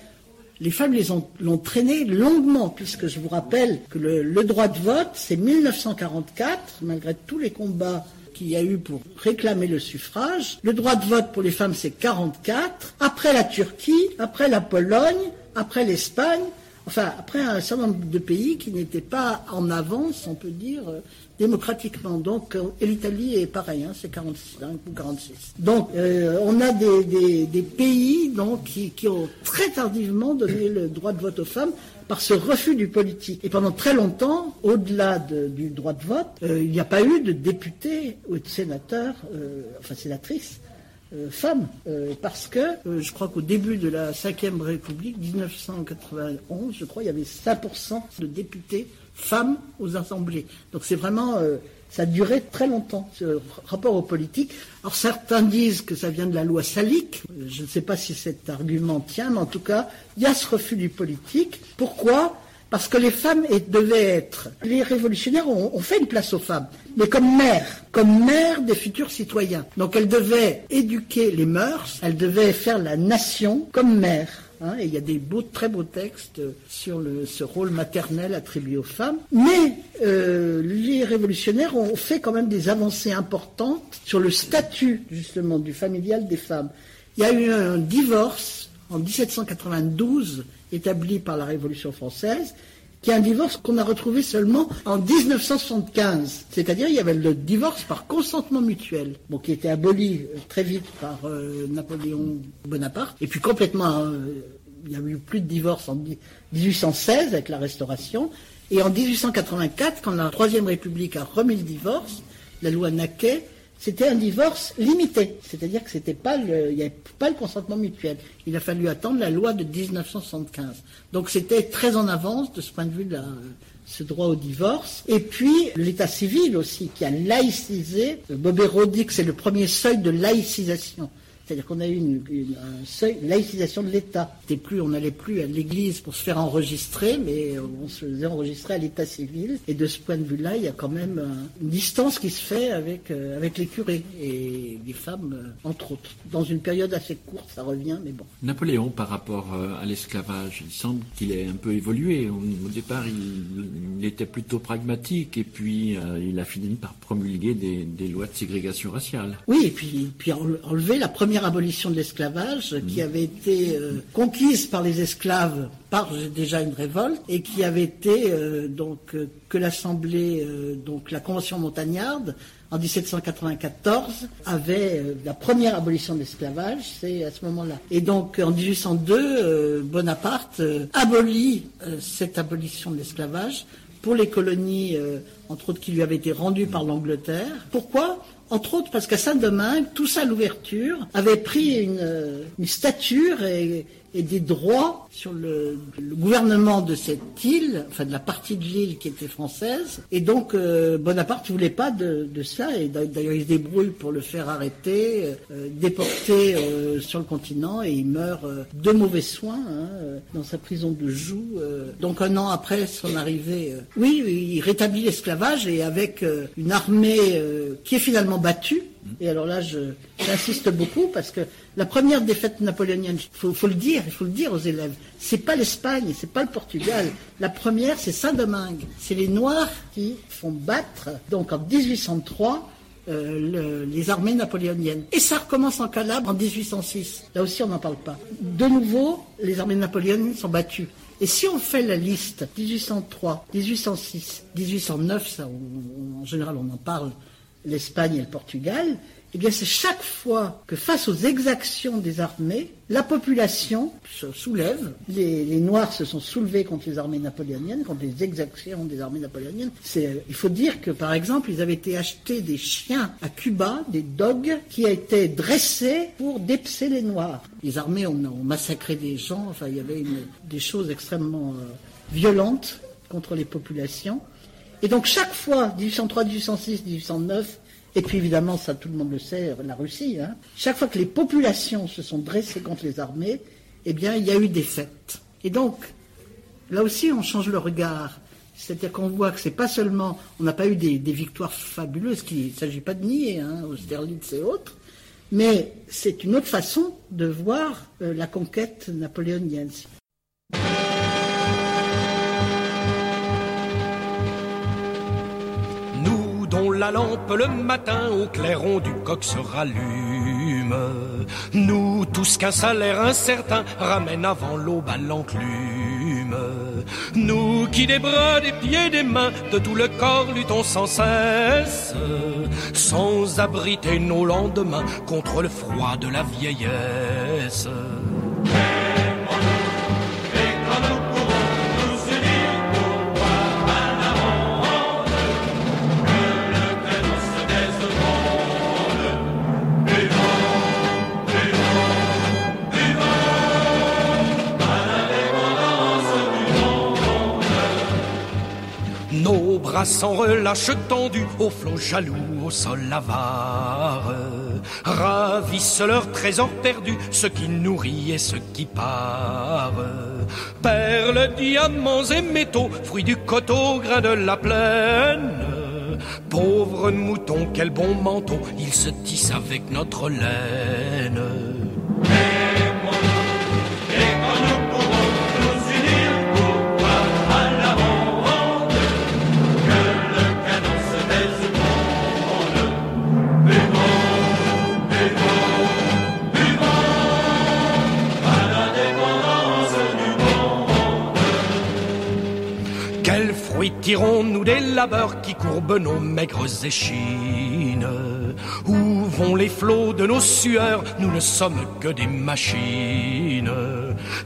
les femmes l'ont traîné longuement, puisque je vous rappelle que le, droit de vote, c'est 1944, malgré tous les combats qu'il y a eu pour réclamer le suffrage. Le droit de vote pour les femmes, c'est 44. Après la Turquie, après la Pologne, après l'Espagne, enfin, après un certain nombre de pays qui n'étaient pas en avance, on peut dire, démocratiquement. Donc, euh, et l'Italie est pareil, hein, c'est 45 ou 46. Donc, euh, on a des, pays donc, qui, ont très tardivement donné le droit de vote aux femmes par ce refus du politique. Et pendant très longtemps, au-delà du droit de vote, euh, il n'y a pas eu de députés ou de sénateurs, enfin sénatrices, femmes, parce que je crois qu'au début de la Ve République, 1991, je crois, il y avait 5% de députés femmes aux assemblées. Donc c'est vraiment, euh, ça a duré très longtemps, ce rapport aux politiques. Alors certains disent que ça vient de la loi salique. Je ne sais pas si cet argument tient, mais en tout cas, il y a ce refus du politique. Pourquoi parce que les femmes devaient être. Les révolutionnaires ont, fait une place aux femmes, mais comme mères, comme mères des futurs citoyens. Donc elles devaient éduquer les mœurs, elles devaient faire la nation comme mères. Hein, et il y a des très beaux textes sur ce rôle maternel attribué aux femmes. Mais euh, les révolutionnaires ont fait quand même des avancées importantes sur le statut justement du familial des femmes. Il y a eu un divorce en 1792 établi par la Révolution française qui est un divorce qu'on a retrouvé seulement en 1975. C'est-à-dire il y avait le divorce par consentement mutuel, bon, qui était aboli euh, très vite par euh, Napoléon Bonaparte, et puis complètement, euh, il n'y a eu plus de divorce en 1816 avec la Restauration, et en 1884, quand la Troisième République a remis le divorce, la loi Naquet c'était un divorce limité, c'est-à-dire que c'était pas le, n'y avait pas le consentement mutuel. Il a fallu attendre la loi de 1975. Donc c'était très en avance de ce point de vue de ce droit au divorce. Et puis l'état civil aussi, qui a laïcisé. Bobéro dit que c'est le premier seuil de laïcisation. C'est-à-dire qu'on a eu une, un seuil, laïcisation de l'État. Plus, on n'allait plus à l'église pour se faire enregistrer, mais on se faisait enregistrer à l'état civil. Et de ce point de vue-là, il y a quand même une distance qui se fait avec, euh, avec les curés et les femmes, euh, entre autres. Dans une période assez courte, ça revient, mais bon. Napoléon, par rapport euh, à l'esclavage, il semble qu'il ait un peu évolué. Au, départ, il, était plutôt pragmatique et puis il a fini par promulguer des, des, lois de ségrégation raciale. Oui, et puis, puis enlever la première abolition de l'esclavage qui mm. avait été euh, conquise par les esclaves par déjà une révolte et qui avait été euh, donc euh, que l'Assemblée, donc la Convention montagnarde en 1794 avait la première abolition de l'esclavage, c'est à ce moment-là. Et donc en 1802, Bonaparte abolit cette abolition de l'esclavage pour les colonies, entre autres qui lui avaient été rendues par l'Angleterre. Pourquoi? Entre autres parce qu'à Saint-Domingue, tout ça l'ouverture avait pris une, euh, une stature et, et des droits sur le, gouvernement de cette île, enfin de la partie de l'île qui était française. Et donc euh, Bonaparte ne voulait pas de, ça, et d'ailleurs il se débrouille pour le faire arrêter, euh, déporter euh, sur le continent, et il meurt de mauvais soins hein, dans sa prison de Joux. donc un an après son arrivée, oui, il rétablit l'esclavage, et avec une armée qui est finalement battue, et alors là, j'insiste beaucoup parce que la première défaite napoléonienne, il faut, le dire, il faut le dire aux élèves, c'est pas l'Espagne, c'est pas le Portugal. La première, c'est Saint-Domingue. C'est les Noirs qui font battre, donc en 1803, euh, les armées napoléoniennes. Et ça recommence en Calabre en 1806. Là aussi, on n'en parle pas. De nouveau, les armées napoléoniennes sont battues. Et si on fait la liste 1803, 1806, 1809, ça, en général on en parle, l'Espagne et le Portugal, eh bien, c'est chaque fois que face aux exactions des armées, la population se soulève. Les, Noirs se sont soulevés contre les armées napoléoniennes, contre les exactions des armées napoléoniennes. il faut dire que, par exemple, ils avaient été achetés des chiens à Cuba, des dogs, qui étaient dressés pour dépecer les Noirs. Les armées ont, massacré des gens. Enfin, il y avait des choses extrêmement euh, violentes contre les populations. Et donc, chaque fois, 1803, 1806, 1809, et puis évidemment, ça tout le monde le sait, la Russie, hein. chaque fois que les populations se sont dressées contre les armées, eh bien, il y a eu des fêtes. Et donc, là aussi, on change le regard. C'est-à-dire qu'on voit que c'est pas seulement, on n'a pas eu des, victoires fabuleuses, qu'il ne s'agit pas de nier, hein, Austerlitz et autres, mais c'est une autre façon de voir euh, la conquête napoléonienne. La lampe le matin au clairon du coq se rallume. Nous tous qu'un salaire incertain ramène avant l'aube à l'enclume. Nous qui des bras, des pieds, des mains, de tout le corps luttons sans cesse, sans abriter nos lendemains contre le froid de la vieillesse. Sans relâche tendu au flot jaloux, au sol avare. Ravissent leurs trésors perdus, ce qui nourrit et ce qui part. Perles, diamants et métaux, fruits du coteau, grains de la plaine. Pauvres moutons, quel bon manteau, ils se tissent avec notre laine. Tirons-nous des labeurs qui courbent nos maigres échines? Où vont les flots de nos sueurs? Nous ne sommes que des machines.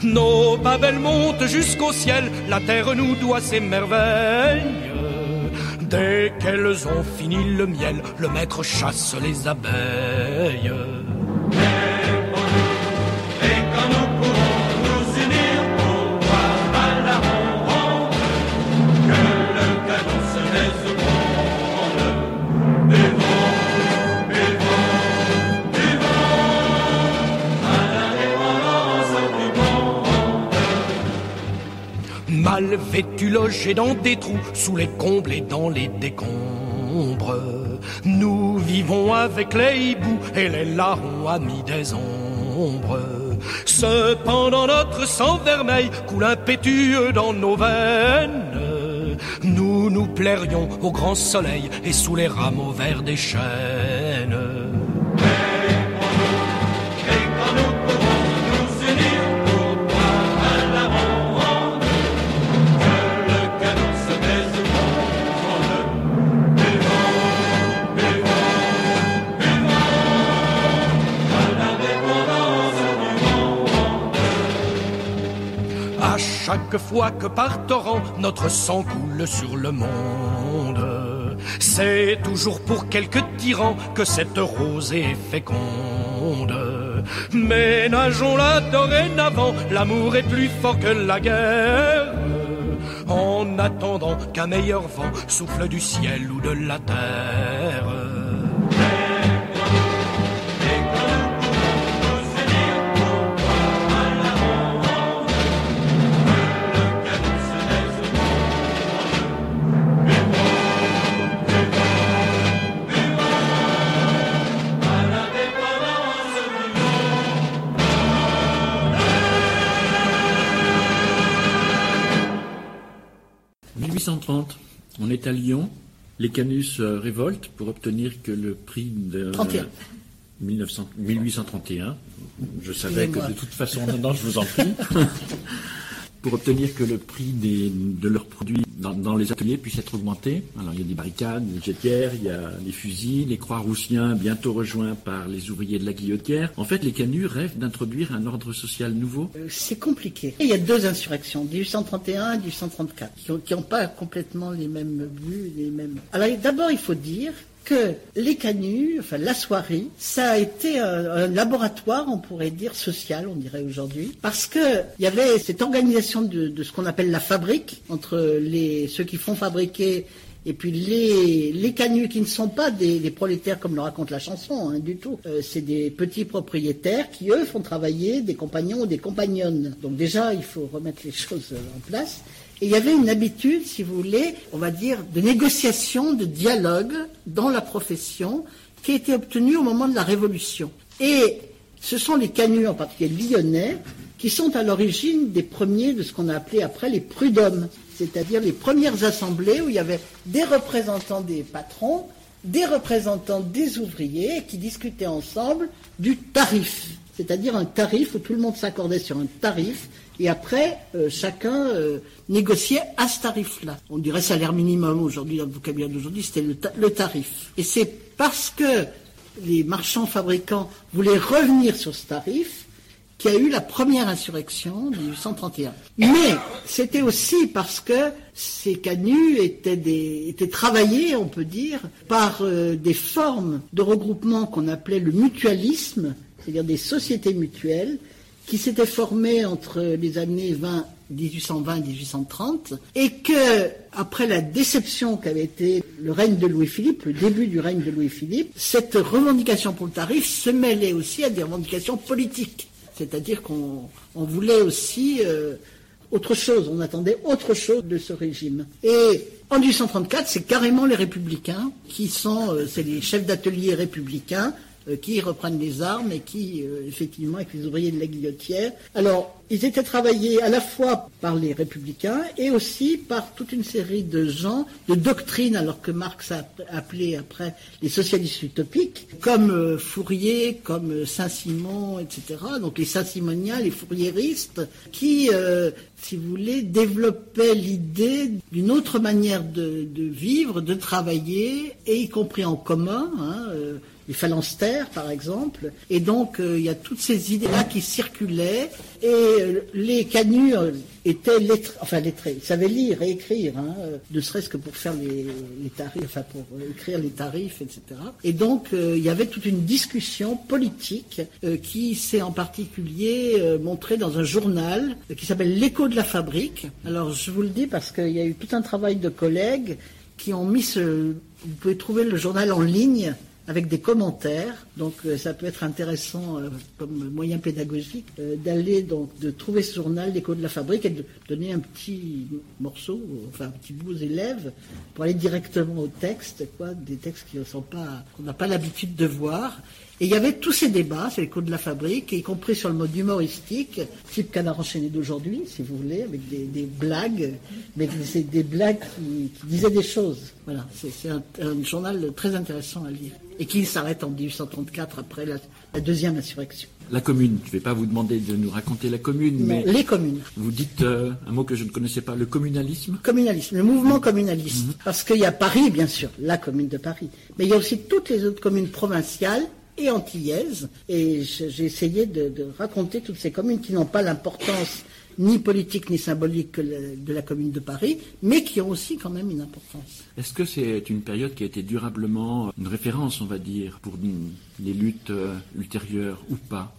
Nos babelles montent jusqu'au ciel, la terre nous doit ses merveilles. Dès qu'elles ont fini le miel, le maître chasse les abeilles. Mal vêtus, logés dans des trous, sous les combles et dans les décombres. Nous vivons avec les hiboux et les larrons amis des ombres. Cependant notre sang vermeil coule impétueux dans nos veines. Nous nous plairions au grand soleil et sous les rameaux verts des chênes. Chaque fois que par torrent notre sang coule sur le monde. C'est toujours pour quelques tyrans que cette rosée est féconde. Ménageons-la dorénavant, l'amour est plus fort que la guerre. En attendant qu'un meilleur vent souffle du ciel ou de la terre. On est à Lyon. Les Canus euh, révoltent pour obtenir que le prix de 1831, je savais que de toute façon, non, je vous en prie, pour obtenir que le prix de leurs produits dans, dans, les ateliers puisse être augmenté. Alors il y a des barricades, des jetières, il y a des fusils, les croix-roussiens bientôt rejoints par les ouvriers de la guillotière. En fait, les canuts rêvent d'introduire un ordre social nouveau. Euh, c'est compliqué. Il y a deux insurrections, 1831 et 1834, qui n'ont pas complètement les mêmes buts, les mêmes. Alors d'abord, il faut dire que les canuts, enfin la soirée, ça a été un, laboratoire, on pourrait dire social, on dirait aujourd'hui, parce que il y avait cette organisation de, ce qu'on appelle la fabrique entre les ceux qui font fabriquer et puis les, les canuts qui ne sont pas des, des prolétaires comme le raconte la chanson, hein, du tout. Euh, c'est des petits propriétaires qui, eux, font travailler des compagnons ou des compagnonnes. Donc déjà, il faut remettre les choses en place. Il y avait une habitude, si vous voulez, on va dire, de négociation, de dialogue dans la profession qui a été obtenue au moment de la Révolution. Et ce sont les canuts, en particulier lyonnais, qui sont à l'origine des premiers de ce qu'on a appelé après les prud'hommes, c'est-à-dire les premières assemblées où il y avait des représentants des patrons, des représentants des ouvriers qui discutaient ensemble du tarif, c'est-à-dire un tarif où tout le monde s'accordait sur un tarif et après, euh, chacun euh, négociait à ce tarif-là. On dirait salaire minimum aujourd'hui, dans le vocabulaire d'aujourd'hui, c'était le, ta le, tarif. Et c'est parce que les marchands fabricants voulaient revenir sur ce tarif qu'il y a eu la première insurrection de 1831. Mais c'était aussi parce que ces canuts étaient travaillés, on peut dire, par euh, des formes de regroupement qu'on appelait le mutualisme, c'est-à-dire des sociétés mutuelles, qui s'était formé entre les années 20, 1820 et 1830, et que, après la déception qu'avait été le règne de Louis-Philippe, le début du règne de Louis-Philippe, cette revendication pour le tarif se mêlait aussi à des revendications politiques. C'est-à-dire qu'on on voulait aussi euh, autre chose, on attendait autre chose de ce régime. Et en 1834, c'est carrément les républicains qui sont, euh, c'est les chefs d'atelier républicains, qui reprennent les armes et qui, euh, effectivement, avec les ouvriers de la guillotière. Alors, ils étaient travaillés à la fois par les républicains et aussi par toute une série de gens, de doctrines, alors que Marx a appelé après les socialistes utopiques, comme euh, Fourier, comme Saint-Simon, etc. Donc les Saint-Simoniens, les fourriéristes, qui, euh, si vous voulez, développaient l'idée d'une autre manière de, vivre, de travailler, et y compris en commun. Hein, euh, les phalanstères, par exemple. Et donc, euh, il y a toutes ces idées-là qui circulaient. Et euh, les canuts euh, étaient lettrés, enfin lettrés, ils savaient lire et écrire, hein, ne serait-ce que pour faire les, les, tarifs, enfin pour écrire les tarifs, etc. Et donc, il y avait toute une discussion politique qui s'est en particulier montrée dans un journal qui s'appelle L'écho de la fabrique. Alors, je vous le dis parce qu'il y a eu tout un travail de collègues qui ont mis ce... Vous pouvez trouver le journal en ligne avec des commentaires. Donc euh, ça peut être intéressant euh, comme moyen pédagogique euh, d'aller donc de trouver ce journal l'écho de la fabrique et de donner un petit morceau, enfin un petit bout aux élèves pour aller directement au texte, quoi, des textes qui ne sont pas qu'on n'a pas l'habitude de voir. Et il y avait tous ces débats, c'est l'écho de la fabrique, y compris sur le mode humoristique, type canard enchaîné d'aujourd'hui, si vous voulez, avec des, des blagues, mais c'est des blagues qui, qui, disaient des choses. Voilà, c'est un, un, journal très intéressant à lire. Et qui s'arrête en 1834 après la, la, deuxième insurrection. La commune, je ne vais pas vous demander de nous raconter la commune, mais... Les communes. Vous dites euh, un mot que je ne connaissais pas, le communalisme Communalisme, le mouvement communaliste. Mm -hmm. Parce qu'il y a Paris, bien sûr, la commune de Paris, mais il y a aussi toutes les autres communes provinciales et antillaises. Et j'ai essayé de, de, raconter toutes ces communes qui n'ont pas l'importance ni politique ni symbolique que de la commune de Paris, mais qui ont aussi quand même une importance. Est-ce que c'est une période qui a été durablement une référence, on va dire, pour les luttes euh, ultérieures ou pas?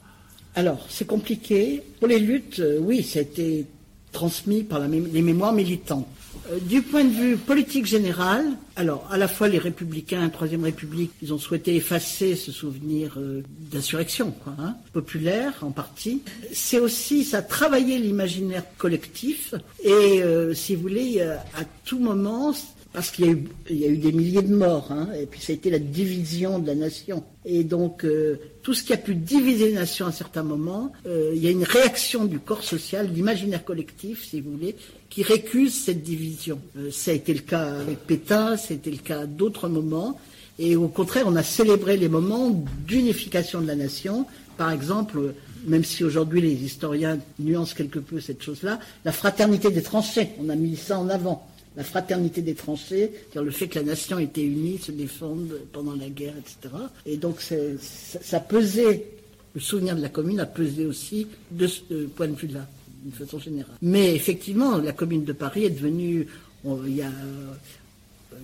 Alors, c'est compliqué. Pour les luttes, euh, oui, ça a été transmis par la, les mémoires militantes. Euh, du point de vue politique général, alors à la fois les républicains, la Troisième République, ils ont souhaité effacer ce souvenir euh, d'insurrection, hein, populaire en partie. C'est aussi, ça a travaillé l'imaginaire collectif et, euh, si vous voulez, à tout moment, parce qu'il y, a eu des milliers de morts, hein, et puis ça a été la division de la nation. Et donc, tout ce qui a pu diviser la nation à un certain moment, euh, il y a une réaction du corps social, l'imaginaire collectif, si vous voulez, qui récuse cette division. Euh, ça a été le cas avec Pétain, c'était le cas d'autres moments. Et au contraire, on a célébré les moments d'unification de la nation. Par exemple, même si aujourd'hui les historiens nuancent quelque peu cette chose-là, la fraternité des tranchées. On a mis ça en avant. La fraternité des tranchées, c'est-à-dire le fait que la nation était unie, se défende pendant la guerre, etc. Et donc ça, ça pesait, le souvenir de la commune a pesé aussi de ce point de vue-là, Mais effectivement, la commune de Paris est devenue, il y a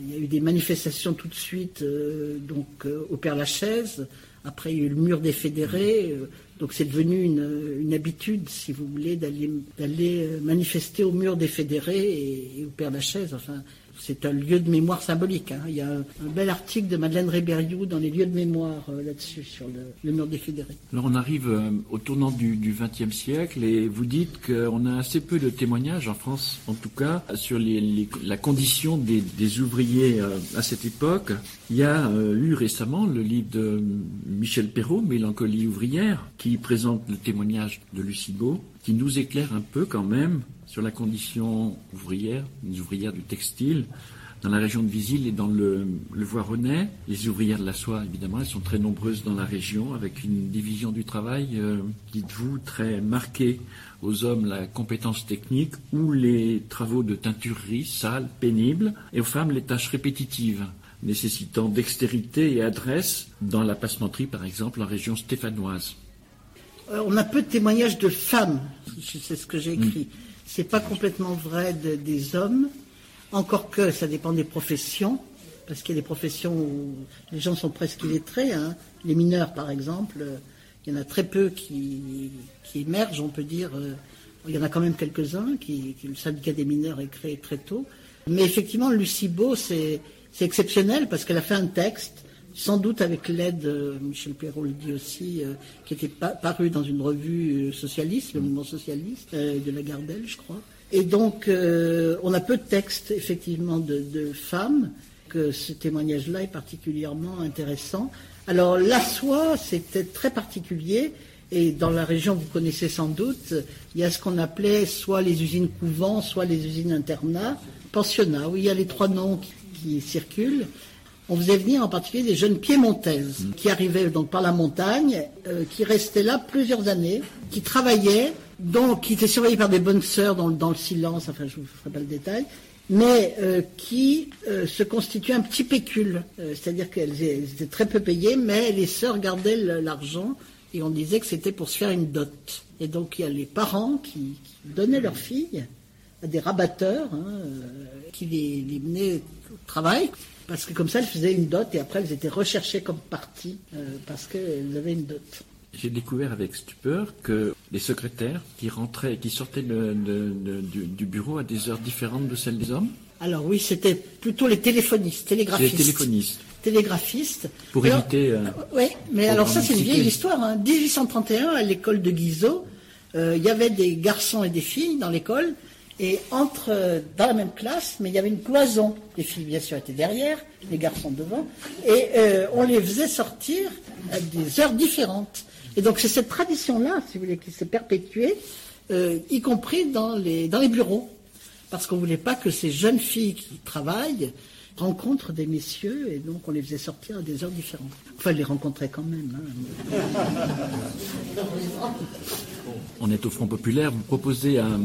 il y a eu des manifestations tout de suite euh, donc, euh, au Père-Lachaise. Après, il y a eu le mur des fédérés. Euh, donc, c'est devenu une, une, habitude, si vous voulez, d'aller manifester au mur des fédérés et, et au Père-Lachaise. Enfin, c'est un lieu de mémoire symbolique. Hein. Il y a un, bel article de Madeleine Rébériou dans les lieux de mémoire euh, là-dessus, sur le, mur des fédérés. Alors on arrive euh, au tournant du XXe siècle et vous dites qu'on a assez peu de témoignages en France, en tout cas, sur la condition des, ouvriers euh, à cette époque. Il y a eu récemment le livre de Michel Perrault, Mélancolie ouvrière, qui présente le témoignage de Lucie Beau, qui nous éclaire un peu quand même sur la condition ouvrière, les ouvrières du textile, dans la région de Visil et dans le, le Voironnais. Les ouvrières de la soie, évidemment, elles sont très nombreuses dans la région, avec une division du travail, euh, dites-vous, très marquée. Aux hommes, la compétence technique ou les travaux de teinturerie, sales, pénibles, et aux femmes, les tâches répétitives nécessitant dextérité et adresse dans la passementerie, par exemple, en région stéphanoise. Euh, on a peu de témoignages de femmes, c'est ce que j'ai écrit. Mm. C'est pas complètement vrai des hommes, encore que ça dépend des professions, parce qu'il y a des professions où les gens sont presque illettrés. Hein. Les mineurs, par exemple, il y en a très peu qui, émergent, on peut dire. Euh, il y en a quand même quelques-uns, qui, le syndicat des mineurs est créé très tôt. Mais effectivement, Lucie c'est exceptionnel parce qu'elle a fait un texte sans doute avec l'aide, euh, Michel Perrault le dit aussi, euh, qui était paru dans une revue euh, socialiste, le mouvement socialiste, de la Gardelle, je crois. Et donc, on a peu de textes, effectivement, de, femmes, que ce témoignage-là est particulièrement intéressant. Alors, la soie, c'était très particulier. Et dans la région, vous connaissez sans doute, il y a ce qu'on appelait soit les usines couvents, soit les usines internats, pensionnats, où il y a les trois noms qui circulent on faisait venir en particulier des jeunes piémontaises qui arrivaient donc par la montagne, euh, qui restaient là plusieurs années, qui travaillaient, donc qui étaient surveillées par des bonnes sœurs dans, le silence, enfin je ne vous ferai pas le détail, mais euh, qui euh, se constituaient un petit pécule, c'est-à-dire qu'elles étaient très peu payées, mais les sœurs gardaient l'argent et on disait que c'était pour se faire une dot. Et donc il y a les parents qui, donnaient leurs filles à des rabatteurs hein, qui les, les menaient au travail. Parce que comme ça, elles faisaient une dot et après, elles étaient recherchées comme partie euh, parce qu'elles avaient une dot. J'ai découvert avec stupeur que les secrétaires qui rentraient et qui sortaient du, bureau à des heures différentes de celles des hommes. Alors oui, c'était plutôt les téléphonistes, télégraphistes. Les téléphonistes. Télégraphistes. Pour éviter. Euh, oui, mais alors ça, c'est une vieille histoire. Hein. 1831, à l'école de Guizot, euh, il y avait des garçons et des filles dans l'école et entre, dans la même classe, mais il y avait une cloison. Les filles, bien sûr, étaient derrière, les garçons devant, et euh, on les faisait sortir à des heures différentes. Et donc c'est cette tradition-là, si vous voulez, qui s'est perpétuée, euh, y compris dans les, dans les bureaux. Parce qu'on ne voulait pas que ces jeunes filles qui travaillent rencontrent des messieurs, et donc on les faisait sortir à des heures différentes. Enfin, les rencontrer quand même. Hein. On est au Front Populaire, vous proposez un,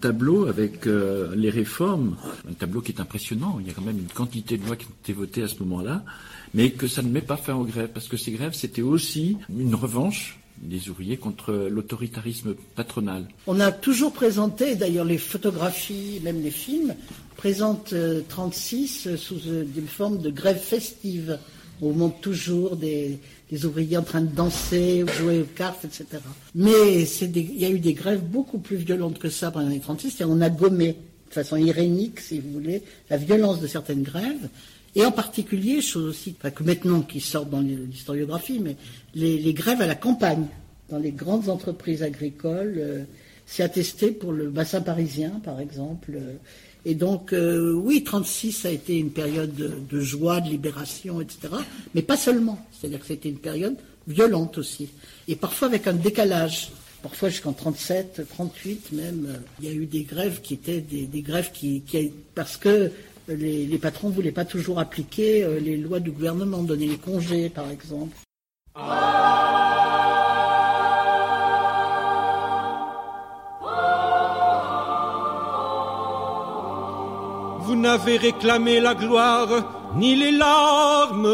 tableau avec euh, les réformes, un tableau qui est impressionnant, il y a quand même une quantité de lois qui ont été votées à ce moment-là, mais que ça ne met pas fin aux grèves, parce que ces grèves, c'était aussi une revanche des ouvriers contre l'autoritarisme patronal. On a toujours présenté, d'ailleurs les photographies, même les films, présentent 36 euh, sous euh, une forme de grève festive. On montre toujours des, ouvriers en train de danser, jouer aux cartes, etc. Mais il y a eu des grèves beaucoup plus violentes que ça pendant les années 36, et on a gommé de façon irénique, si vous voulez, la violence de certaines grèves. Et en particulier, chose aussi, pas que maintenant qui sortent dans l'historiographie, mais les, grèves à la campagne, dans les grandes entreprises agricoles, euh, c'est attesté pour le bassin parisien, par exemple. Euh, et donc, euh, oui, 36 a été une période de, joie, de libération, etc. Mais pas seulement. C'est-à-dire que c'était une période violente aussi. Et parfois avec un décalage. Parfois jusqu'en 37, 38 même, il y a eu des grèves qui étaient des, grèves qui, parce que euh, les, patrons ne voulaient pas toujours appliquer euh, les lois du gouvernement, donner les congés par exemple. Vous n'avez réclamé la gloire, ni les larmes,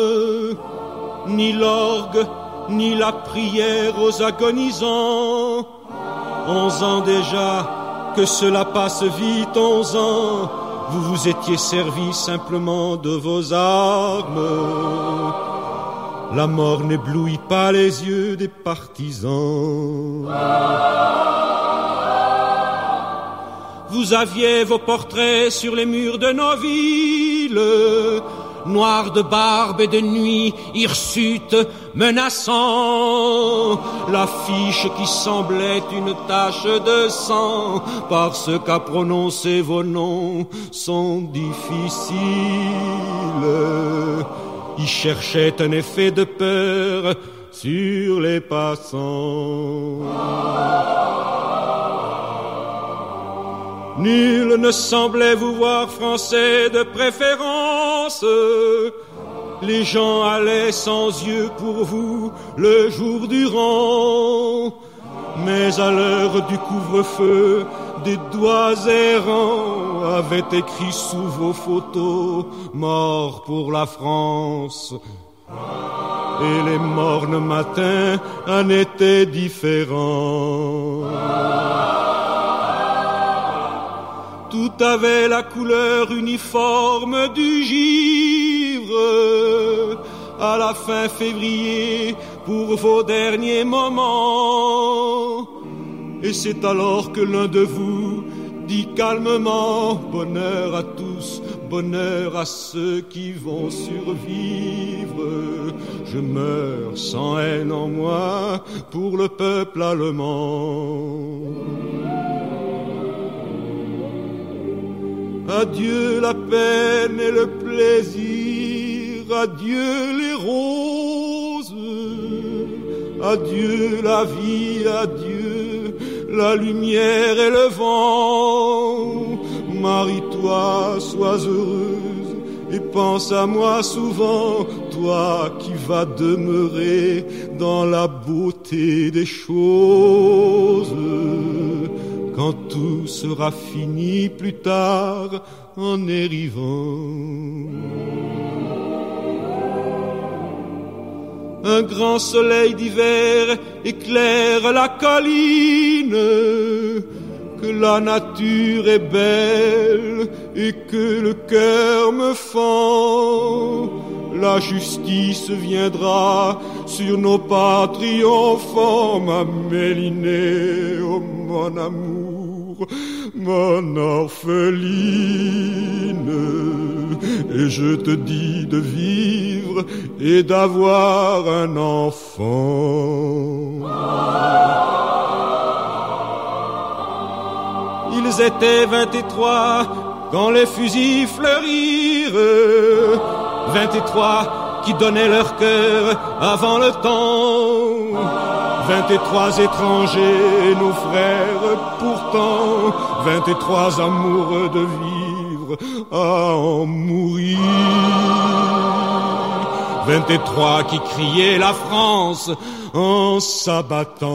ni l'orgue, ni la prière aux agonisants. Onze ans déjà, que cela passe vite, onze ans vous vous étiez servi simplement de vos armes. La mort n'éblouit pas les yeux des partisans. Vous aviez vos portraits sur les murs de nos villes, noirs de barbe et de nuit, hirsutes menaçant l'affiche qui semblait une tache de sang, parce qu'à prononcer vos noms sont difficiles. Ils cherchaient un effet de peur sur les passants. Nul ne semblait vous voir français de préférence. Les gens allaient sans yeux pour vous le jour durant. Mais à l'heure du couvre-feu, des doigts errants avaient écrit sous vos photos Mort pour la France. Et les mornes matins en étaient différents. Avait la couleur uniforme du givre. À la fin février, pour vos derniers moments. Et c'est alors que l'un de vous dit calmement Bonheur à tous, bonheur à ceux qui vont survivre. Je meurs sans haine en moi pour le peuple allemand. Adieu la peine et le plaisir, adieu les roses, adieu la vie, adieu la lumière et le vent. Marie-toi, sois heureuse et pense à moi souvent, toi qui vas demeurer dans la beauté des choses quand tout sera fini plus tard en arrivant. Un grand soleil d'hiver éclaire la colline, que la nature est belle et que le cœur me fend. La justice viendra sur nos pas triomphants, ma Mélinée, oh mon amour, mon orpheline. Et je te dis de vivre et d'avoir un enfant. Ils étaient vingt et trois quand les fusils fleurirent. Vingt et trois qui donnaient leur cœur avant le temps. Vingt et trois étrangers, nos frères, pourtant. Vingt et trois amoureux de vivre à en mourir. Vingt et trois qui criaient la France en s'abattant.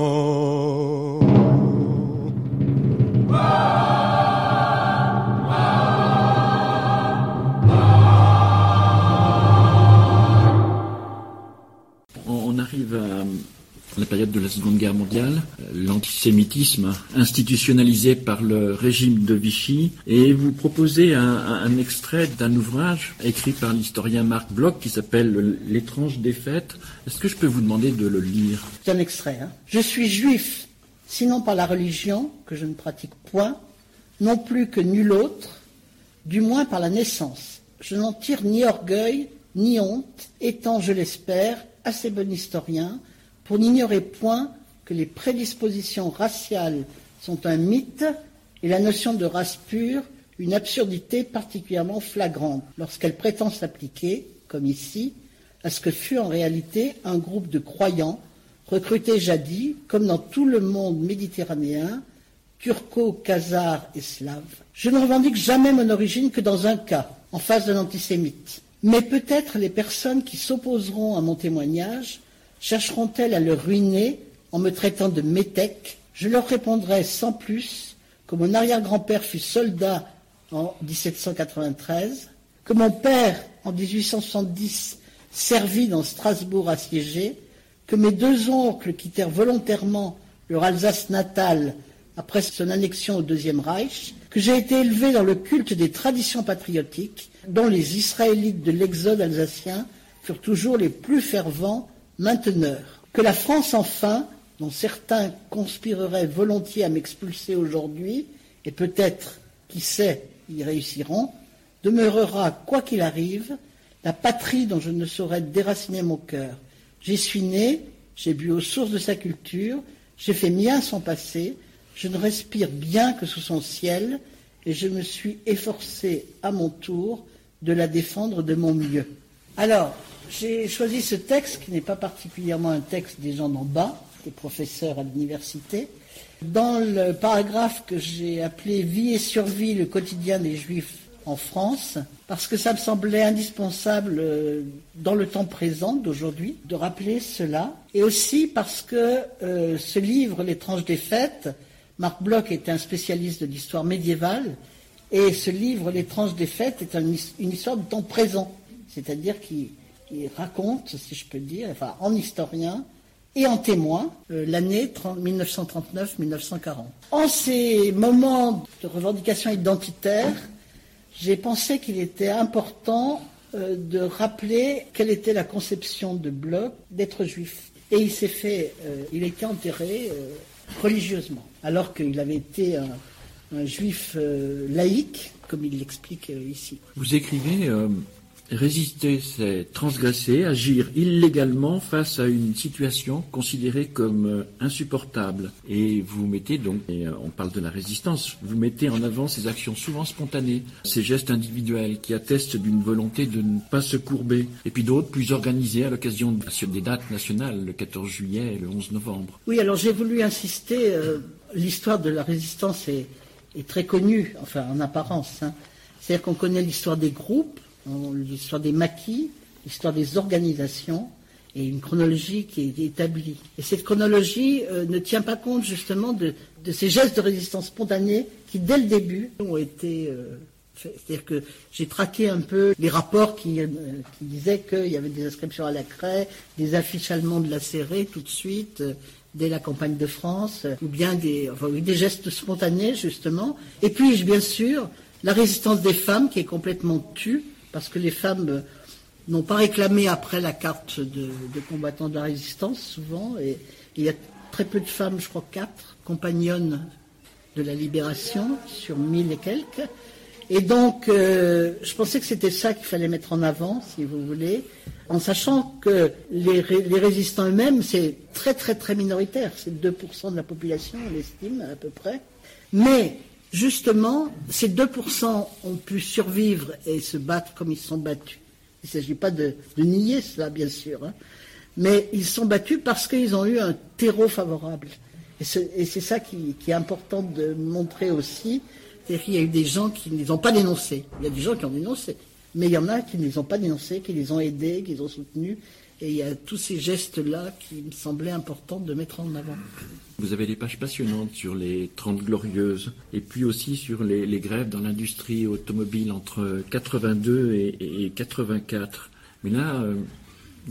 Arrive à la période de la Seconde Guerre mondiale, l'antisémitisme institutionnalisé par le régime de Vichy, et vous proposez un, extrait d'un ouvrage écrit par l'historien Marc Bloch qui s'appelle L'étrange défaite. Est-ce que je peux vous demander de le lire? C'est un extrait. Hein. Je suis juif, sinon par la religion, que je ne pratique point, non plus que nul autre, du moins par la naissance. Je n'en tire ni orgueil, ni honte, étant, je l'espère, assez bon historien pour n'ignorer point que les prédispositions raciales sont un mythe et la notion de race pure une absurdité particulièrement flagrante lorsqu'elle prétend s'appliquer, comme ici, à ce que fut en réalité un groupe de croyants recrutés jadis, comme dans tout le monde méditerranéen, turco, khazars et slaves. Je ne revendique jamais mon origine que dans un cas, en face d'un antisémite. Mais peut-être les personnes qui s'opposeront à mon témoignage chercheront-elles à le ruiner en me traitant de métèque? Je leur répondrai sans plus que mon arrière-grand-père fut soldat en 1793, que mon père, en 1870, servit dans Strasbourg assiégé, que mes deux oncles quittèrent volontairement leur Alsace natale après son annexion au Deuxième Reich, que j'ai été élevé dans le culte des traditions patriotiques, dont les Israélites de l'exode alsacien furent toujours les plus fervents mainteneurs, que la France enfin, dont certains conspireraient volontiers à m'expulser aujourd'hui, et peut-être, qui sait, y réussiront, demeurera, quoi qu'il arrive, la patrie dont je ne saurais déraciner mon cœur. J'y suis né, j'ai bu aux sources de sa culture, j'ai fait mien son passé, je ne respire bien que sous son ciel, et je me suis efforcé à mon tour de la défendre de mon mieux. Alors, j'ai choisi ce texte qui n'est pas particulièrement un texte des gens d'en bas, des professeurs à l'université. Dans le paragraphe que j'ai appelé Vie et survie, le quotidien des juifs en France, parce que ça me semblait indispensable euh, dans le temps présent d'aujourd'hui de rappeler cela, et aussi parce que euh, ce livre, L'étrange des fêtes, Marc Bloch était un spécialiste de l'histoire médiévale, et ce livre, L'étrange des fêtes, est une histoire du temps présent, c'est-à-dire qu'il raconte, si je peux dire, en historien, et en témoin euh, l'année 1939-1940. En ces moments de revendication identitaire, j'ai pensé qu'il était important euh, de rappeler quelle était la conception de Bloch d'être juif. Et il s'est fait, euh, il a été enterré religieusement, alors qu'il avait été un, un juif laïque, comme il l'explique ici. Vous écrivez Résister, c'est transgresser, agir illégalement face à une situation considérée comme euh, insupportable. Et vous mettez donc, et euh, on parle de la résistance, vous mettez en avant ces actions souvent spontanées, ces gestes individuels qui attestent d'une volonté de ne pas se courber, et puis d'autres plus organisés à l'occasion des dates nationales, le 14 juillet et le 11 novembre. Oui, alors j'ai voulu insister, euh, l'histoire de la résistance est, très connue, enfin en apparence. Hein. C'est-à-dire qu'on connaît l'histoire des groupes, l'histoire des maquis, l'histoire des organisations et une chronologie qui est établie. Et cette chronologie euh, ne tient pas compte justement de, ces gestes de résistance spontanée qui, dès le début, ont été euh. C'est-à-dire que j'ai traqué un peu les rapports qui, euh, disaient qu'il y avait des inscriptions à la craie, des affiches allemandes lacérées tout de suite. Dès la campagne de France, ou bien des, des gestes spontanés, justement. Et puis, bien sûr, la résistance des femmes qui est complètement tue, parce que les femmes n'ont pas réclamé après la carte de, combattants de la résistance, souvent, et il y a très peu de femmes, je crois quatre, compagnonnes de la libération, sur mille et quelques. Et donc, euh, je pensais que c'était ça qu'il fallait mettre en avant, si vous voulez, en sachant que les, résistants eux-mêmes, c'est très très très minoritaire, c'est 2% de la population, on l'estime à peu près. Mais justement, ces 2% ont pu survivre et se battre comme ils se sont battus. Il ne s'agit pas de, nier cela, bien sûr, hein. mais ils sont battus parce qu'ils ont eu un terreau favorable. Et c'est ça qui, est important de montrer aussi. C'est-à-dire y a eu des gens qui ne les ont pas dénoncés. Il y a des gens qui ont dénoncé. Mais il y en a qui ne les ont pas dénoncés, qui les ont aidés, qui les ont soutenus. Et il y a tous ces gestes-là qui me semblaient importants de mettre en avant. Vous avez des pages passionnantes sur les 30 glorieuses et puis aussi sur les, grèves dans l'industrie automobile entre 82 et, et 84. Mais là, euh,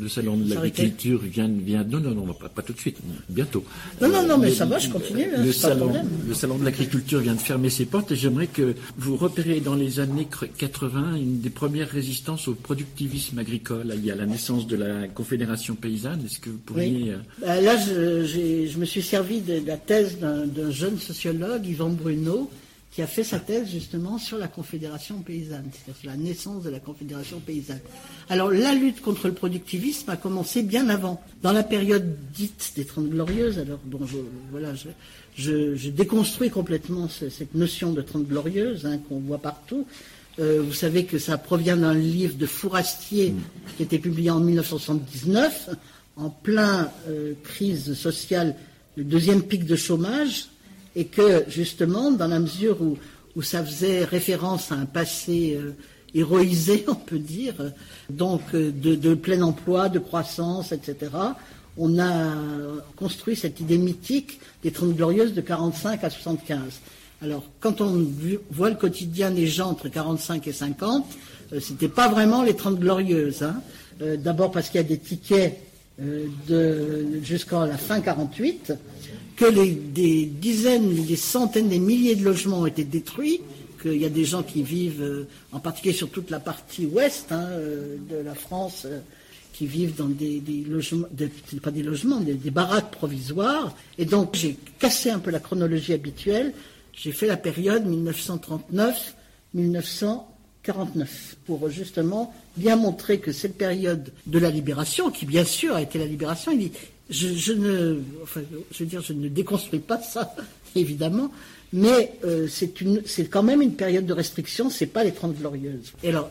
le salon de l'agriculture vient, vient. Non, non, non, pas, pas tout de suite, bientôt. Non, non, non, mais ça va, je continue. Hein, le, salon, le salon de l'agriculture vient de fermer ses portes et j'aimerais que vous repériez dans les années 80 une des premières résistances au productivisme agricole. Il y a la naissance de la Confédération paysanne. Est-ce que vous pourriez. Euh, bah, là, je, je, me suis servi de la thèse d'un jeune sociologue, Yvan Bruno, qui a fait sa thèse justement sur la Confédération paysanne, c'est-à-dire sur la naissance de la Confédération paysanne. Alors la lutte contre le productivisme a commencé bien avant, dans la période dite des Trente Glorieuses. Alors bon, je, voilà, je, déconstruis complètement cette notion de Trente Glorieuses hein, qu'on voit partout. Euh, vous savez que ça provient d'un livre de Fourastier qui était publié en 1979, en plein euh, crise sociale, le deuxième pic de chômage, et que justement, dans la mesure où, ça faisait référence à un passé euh, héroïsé, on peut dire, donc euh, de, plein emploi, de croissance, etc., on a construit cette idée mythique des Trente Glorieuses de 45 à 75. Alors, quand on voit le quotidien des gens entre 45 et 50, euh, c'était pas vraiment les 30 glorieuses. Hein. Euh, d'abord parce qu'il y a des tickets jusqu'à la fin 48, que des dizaines, des centaines, des milliers de logements ont été détruits, qu'il y a des gens qui vivent, en particulier sur toute la partie ouest hein, de la France, qui vivent dans des, logements, pas des logements, des, des, baraques provisoires. Et donc j'ai cassé un peu la chronologie habituelle. J'ai fait la période 1939-1949 pour justement bien montrer que cette période de la libération, qui bien sûr a été la libération, il dit, je, ne, je veux dire, je ne déconstruis pas ça, évidemment, mais euh, c'est quand même une période de restriction, c'est pas les Trente Glorieuses. Et alors,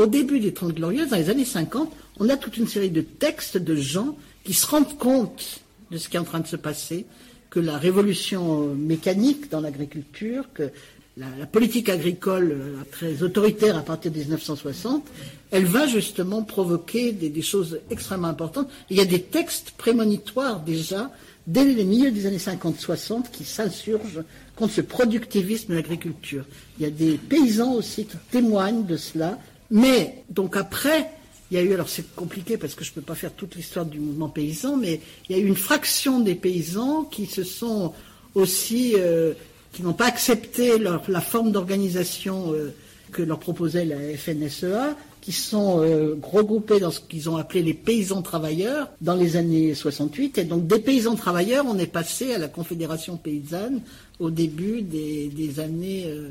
au début des Trente Glorieuses, dans les années 50, on a toute une série de textes de gens qui se rendent compte de ce qui est en train de se passer, que la révolution mécanique dans l'agriculture, que la, politique agricole euh, très autoritaire à partir de 1960, elle va justement provoquer des, choses extrêmement importantes. Il y a des textes prémonitoires déjà, dès les milieux des années 50-60, qui s'insurgent contre ce productivisme de l'agriculture. Il y a des paysans aussi qui témoignent de cela. Mais, donc après, il y a eu, alors c'est compliqué parce que je ne peux pas faire toute l'histoire du mouvement paysan, mais il y a eu une fraction des paysans qui se sont aussi euh, qui n'ont pas accepté la forme d'organisation euh, que leur proposait la FNSEA, qui sont euh, regroupés dans ce qu'ils ont appelé les paysans travailleurs dans les années 68. Et donc des paysans travailleurs, on est passé à la Confédération paysanne au début des, années, euh,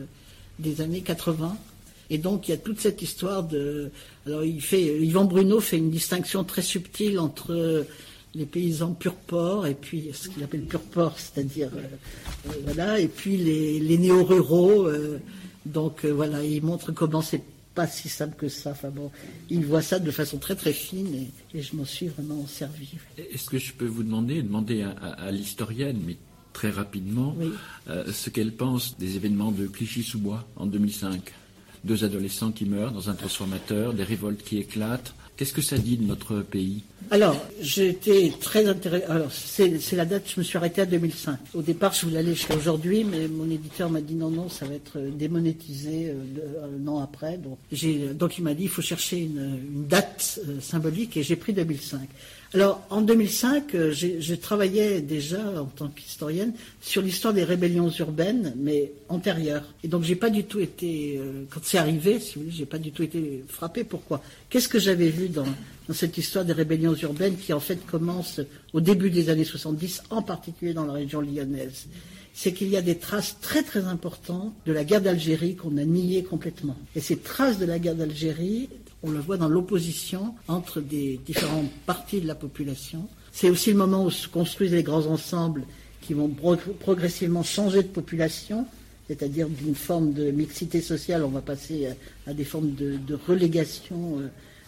des années 80. Et donc il y a toute cette histoire de. Alors il Yvan Bruno fait une distinction très subtile entre les paysans pur porc et puis ce qu'il appelle pur porc, c'est-à-dire euh, euh, voilà, et puis les, néo-ruraux. Euh, donc voilà, il montre comment c'est pas si simple que ça. Enfin bon, il voit ça de façon très très fine et, je m'en suis vraiment servi. Est-ce que je peux vous demander, demander à, l'historienne, mais très rapidement, ce qu'elle pense des événements de Clichy-sous-Bois en 2005 Deux adolescents qui meurent dans un transformateur, des révoltes qui éclatent. Qu'est-ce que ça dit de notre pays Alors, été très intéressé. Alors, c'est la date, je me suis arrêté à 2005. Au départ, je voulais aller jusqu'à aujourd'hui, mais mon éditeur m'a dit non, non, ça va être démonétisé euh, un an après. Donc, donc il m'a dit, il faut chercher une, date euh, symbolique, et j'ai pris 2005. Alors, en 2005, euh, je travaillais déjà en tant qu'historienne sur l'histoire des rébellions urbaines, mais antérieures. Et donc, j'ai pas du tout été, euh, quand c'est arrivé, si vous pas du tout été frappé. Pourquoi? Qu'est-ce que j'avais vu dans, cette histoire des rébellions urbaines qui, en fait, commence au début des années 70, en particulier dans la région lyonnaise? C'est qu'il y a des traces très très importantes de la guerre d'Algérie qu'on a niées complètement. Et ces traces de la guerre d'Algérie, on le voit dans l'opposition entre des différentes parties de la population. C'est aussi le moment où se construisent les grands ensembles qui vont progressivement changer de population, c'est-à-dire d'une forme de mixité sociale, on va passer à, des formes de, relégation euh,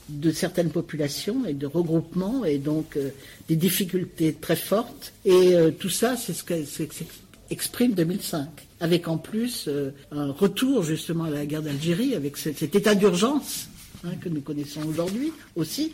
de certaines populations et de regroupement, et donc euh, des difficultés très fortes. Et euh, tout ça, c'est ce qu'exprime 2005, avec en plus un retour justement à la guerre d'Algérie, avec cet état d'urgence Hein, que nous connaissons aujourd'hui aussi,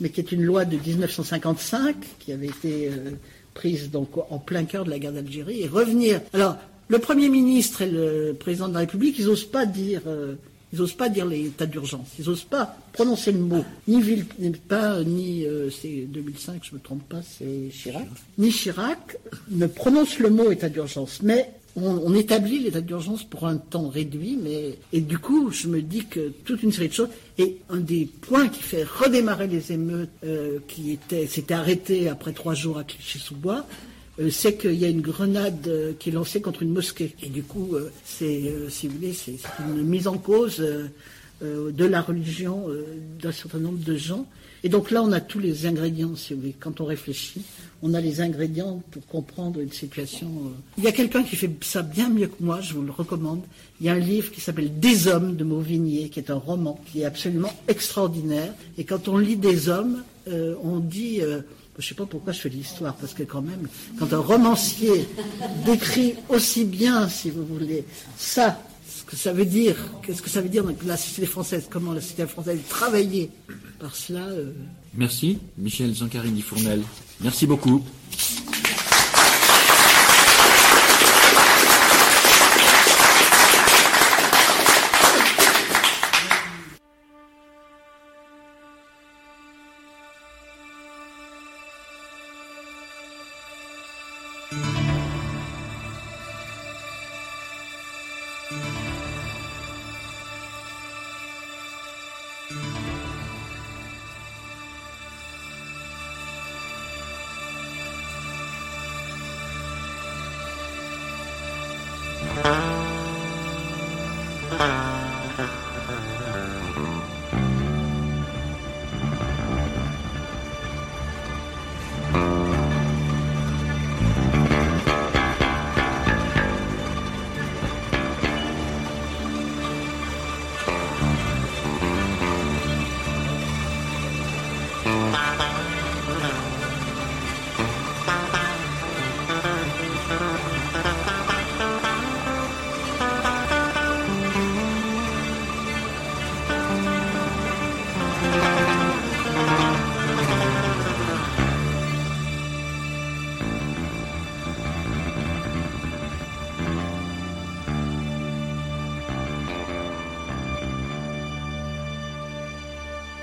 mais qui est une loi de 1955 qui avait été euh, prise donc en plein cœur de la guerre d'Algérie et revenir. Alors, le Premier ministre et le président de la République, ils n'osent pas dire. Euh, ils pas l'état d'urgence. Ils n'osent pas prononcer le mot. Ni Villepin, ni euh, c'est 2005, je ne me trompe pas, c'est Chirac. Ni Chirac ne prononce le mot état d'urgence. Mais on, établit l'état d'urgence pour un temps réduit, mais et du coup, je me dis que toute une série de choses. Et un des points qui fait redémarrer les émeutes, euh, qui étaient, s'étaient arrêtées après trois jours à Clichy-sous-Bois, euh, c'est qu'il y a une grenade euh, qui est lancée contre une mosquée. Et du coup, c'est, si vous voulez, c'est une mise en cause de la religion d'un certain nombre de gens. Et donc là, on a tous les ingrédients, si vous voulez, quand on réfléchit on a les ingrédients pour comprendre une situation. Euh. Il y a quelqu'un qui fait ça bien mieux que moi, je vous le recommande. Il y a un livre qui s'appelle Des hommes de Mauvigné, qui est un roman qui est absolument extraordinaire. Et quand on lit Des hommes, euh, on dit. Euh, je ne sais pas pourquoi je fais l'histoire, parce que quand même, quand un romancier décrit aussi bien, si vous voulez, ça, que ça veut dire, qu'est-ce que ça veut dire la société française, comment la société française travaillait par cela. Merci, Michel Zancarini-Fournel. Merci beaucoup.